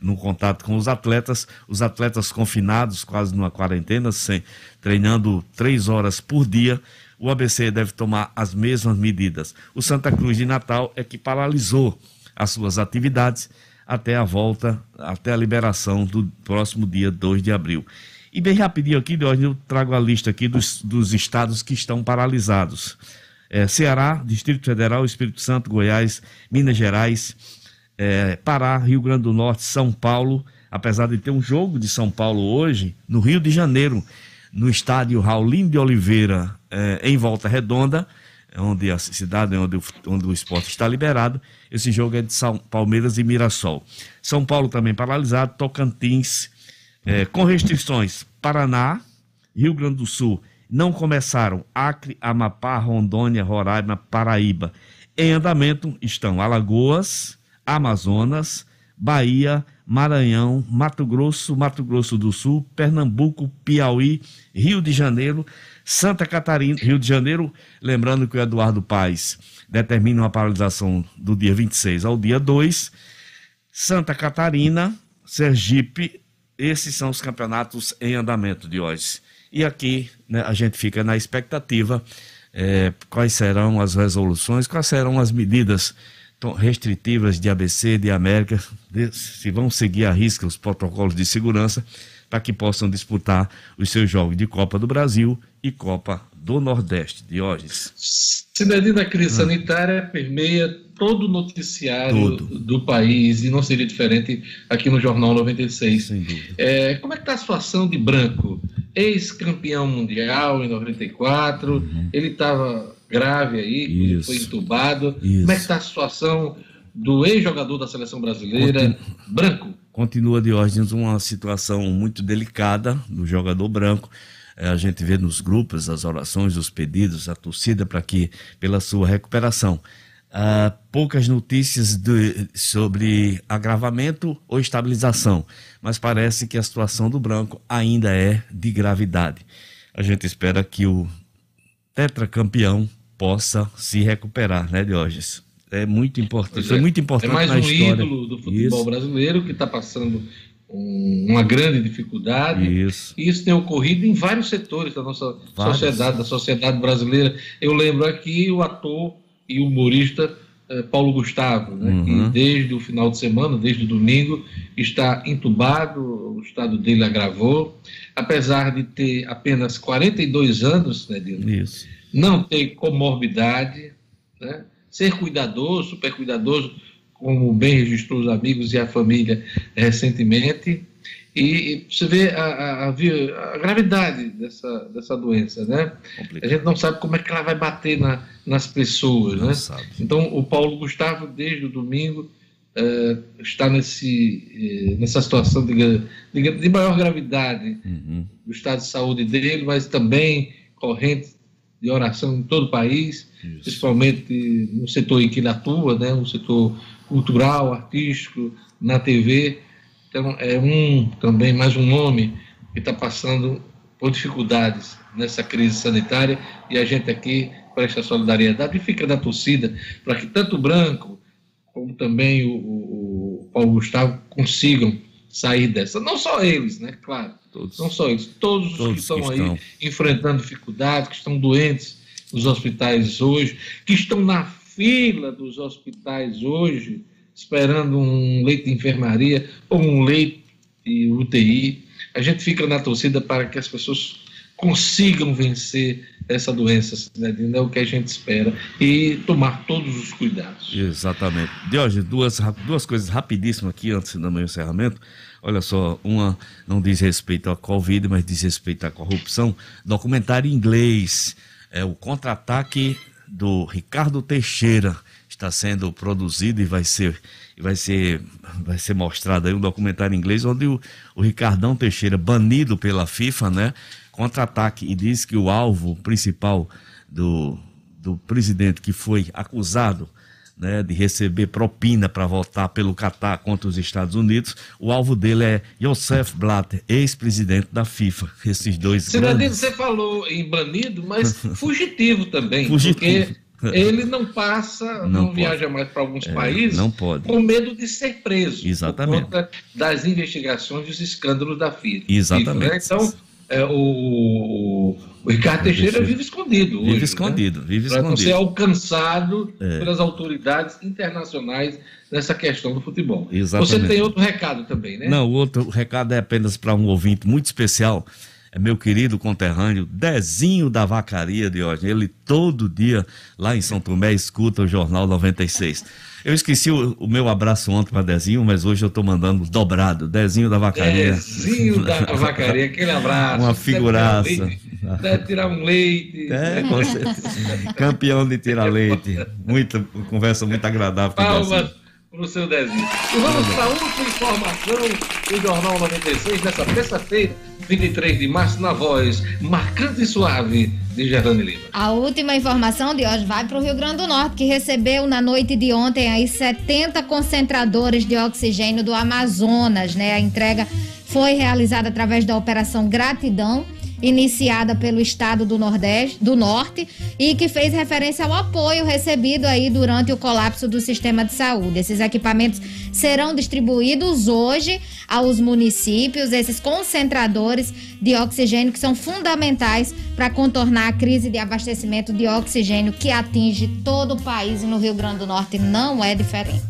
no contato com os atletas, os atletas confinados, quase numa quarentena, sem, treinando três horas por dia. O ABC deve tomar as mesmas medidas. O Santa Cruz de Natal é que paralisou as suas atividades até a volta, até a liberação do próximo dia 2 de abril. E bem rapidinho aqui, eu trago a lista aqui dos, dos estados que estão paralisados. É, Ceará, Distrito Federal, Espírito Santo, Goiás, Minas Gerais, é, Pará, Rio Grande do Norte, São Paulo, apesar de ter um jogo de São Paulo hoje, no Rio de Janeiro, no estádio Raulinho de Oliveira, é, em Volta Redonda, onde a cidade onde o, onde o esporte está liberado. Esse jogo é de São Palmeiras e Mirassol. São Paulo também paralisado, Tocantins é, com restrições. Paraná, Rio Grande do Sul não começaram. Acre, Amapá, Rondônia, Roraima, Paraíba. Em andamento estão Alagoas, Amazonas, Bahia, Maranhão, Mato Grosso, Mato Grosso do Sul, Pernambuco, Piauí, Rio de Janeiro, Santa Catarina, Rio de Janeiro, lembrando que o Eduardo Paes determina uma paralisação do dia 26 ao dia 2, Santa Catarina, Sergipe, esses são os campeonatos em andamento de hoje. E aqui né, a gente fica na expectativa é, quais serão as resoluções, quais serão as medidas restritivas de ABC, de América, se vão seguir a risca os protocolos de segurança para que possam disputar os seus jogos de Copa do Brasil e Copa do Nordeste. Diógenes. Cidadania da crise hum. sanitária permeia todo o noticiário do país e não seria diferente aqui no Jornal 96. É, como é que está a situação de Branco? Ex-campeão mundial em 94, uhum. ele estava grave aí, Isso. foi entubado. Isso. Como é que está a situação do ex-jogador da seleção brasileira, Continu... Branco? Continua, Diógenes, uma situação muito delicada do jogador branco. É, a gente vê nos grupos as orações, os pedidos, a torcida para que pela sua recuperação. Uh, poucas notícias de, sobre agravamento ou estabilização, mas parece que a situação do branco ainda é de gravidade. A gente espera que o tetracampeão possa se recuperar, né, Diógenes? É muito importante. Foi é, muito importante. É mais um história. ídolo do futebol isso. brasileiro que está passando um, uma grande dificuldade. Isso. E isso tem ocorrido em vários setores da nossa vários. sociedade, da sociedade brasileira. Eu lembro aqui o ator e humorista eh, Paulo Gustavo, né, uhum. que desde o final de semana, desde o domingo, está entubado, o estado dele agravou, apesar de ter apenas 42 anos, né, Dino? Isso não ter comorbidade, né? ser cuidadoso, super cuidadoso, como bem registrou os amigos e a família recentemente. E você vê a, a, a, gravidade dessa, dessa doença, né? Complicado. A gente não sabe como é que ela vai bater na, nas pessoas, não né? Sabe. Então, o Paulo Gustavo, desde o domingo, uh, está nesse, uh, nessa situação de, de, de maior gravidade uhum. do estado de saúde dele, mas também corrente de oração em todo o país, Isso. principalmente no setor em que ele atua, né, no setor cultural, artístico, na TV. Então, é um também, mais um nome que está passando por dificuldades nessa crise sanitária e a gente aqui presta solidariedade e fica na torcida para que tanto o Branco como também o, o, o Paulo Gustavo consigam sair dessa. Não só eles, né? Claro. Todos. Não só eles. Todos, todos que estão que aí estão. enfrentando dificuldades, que estão doentes nos hospitais hoje, que estão na fila dos hospitais hoje, esperando um leito de enfermaria ou um leito de UTI. A gente fica na torcida para que as pessoas consigam vencer essa doença, né? é o que a gente espera, e tomar todos os cuidados. Exatamente. Diogo, duas, duas coisas rapidíssimas aqui antes do meu encerramento. Olha só, uma não diz respeito à Covid, mas diz respeito à corrupção. Documentário em inglês, é o contra-ataque do Ricardo Teixeira está sendo produzido e vai ser vai ser vai ser mostrado aí um documentário em inglês onde o, o Ricardão Teixeira banido pela FIFA, né, contra-ataque e diz que o alvo principal do, do presidente que foi acusado né, de receber propina para votar pelo Catar contra os Estados Unidos, o alvo dele é Joseph Blatter, ex-presidente da FIFA. Esses dois. Cidadino, grandes... você falou em banido, mas fugitivo também. Fugitivo. Porque ele não passa, não, não viaja mais para alguns é, países não pode. com medo de ser preso. Exatamente. Por conta das investigações e os escândalos da FIFA. Exatamente. Né? Então, é, o, o Ricardo Teixeira vive escondido. Vive hoje, né? escondido, né? vive escondido. Para não ser alcançado é. pelas autoridades internacionais nessa questão do futebol. Exatamente. Você tem outro recado também, né? Não, o outro recado é apenas para um ouvinte muito especial. É meu querido conterrâneo, Dezinho da Vacaria de hoje. Ele todo dia lá em São Tomé escuta o Jornal 96. Eu esqueci o, o meu abraço ontem para Dezinho, mas hoje eu estou mandando dobrado. Dezinho da Vacaria. Dezinho da Vacaria, aquele abraço. Uma figuraça. Deve tirar um leite. É, com certeza. Campeão de tirar leite. Muita conversa muito agradável. Palmas Dezinho. para o seu Dezinho. E vamos para a última informação do Jornal 96, nessa terça-feira, 23 de março, na voz marcante e suave de Gerlane Lima. A última informação de hoje vai para o Rio Grande do Norte, que recebeu na noite de ontem aí 70 concentradores de oxigênio do Amazonas, né? A entrega foi realizada através da Operação Gratidão, iniciada pelo estado do Nordeste, do Norte, e que fez referência ao apoio recebido aí durante o colapso do sistema de saúde. Esses equipamentos serão distribuídos hoje aos municípios, esses concentradores de oxigênio que são fundamentais para contornar a crise de abastecimento de oxigênio que atinge todo o país e no Rio Grande do Norte não é diferente.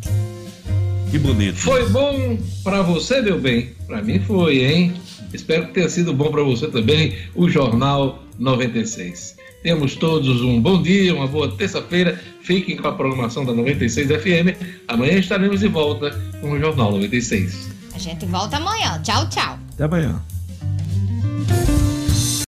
Que bonito. Foi bom para você, meu bem? Para mim foi, hein? Espero que tenha sido bom para você também, o Jornal 96. Temos todos um bom dia, uma boa terça-feira. Fiquem com a programação da 96 FM. Amanhã estaremos de volta com o Jornal 96. A gente volta amanhã. Tchau, tchau. Até amanhã.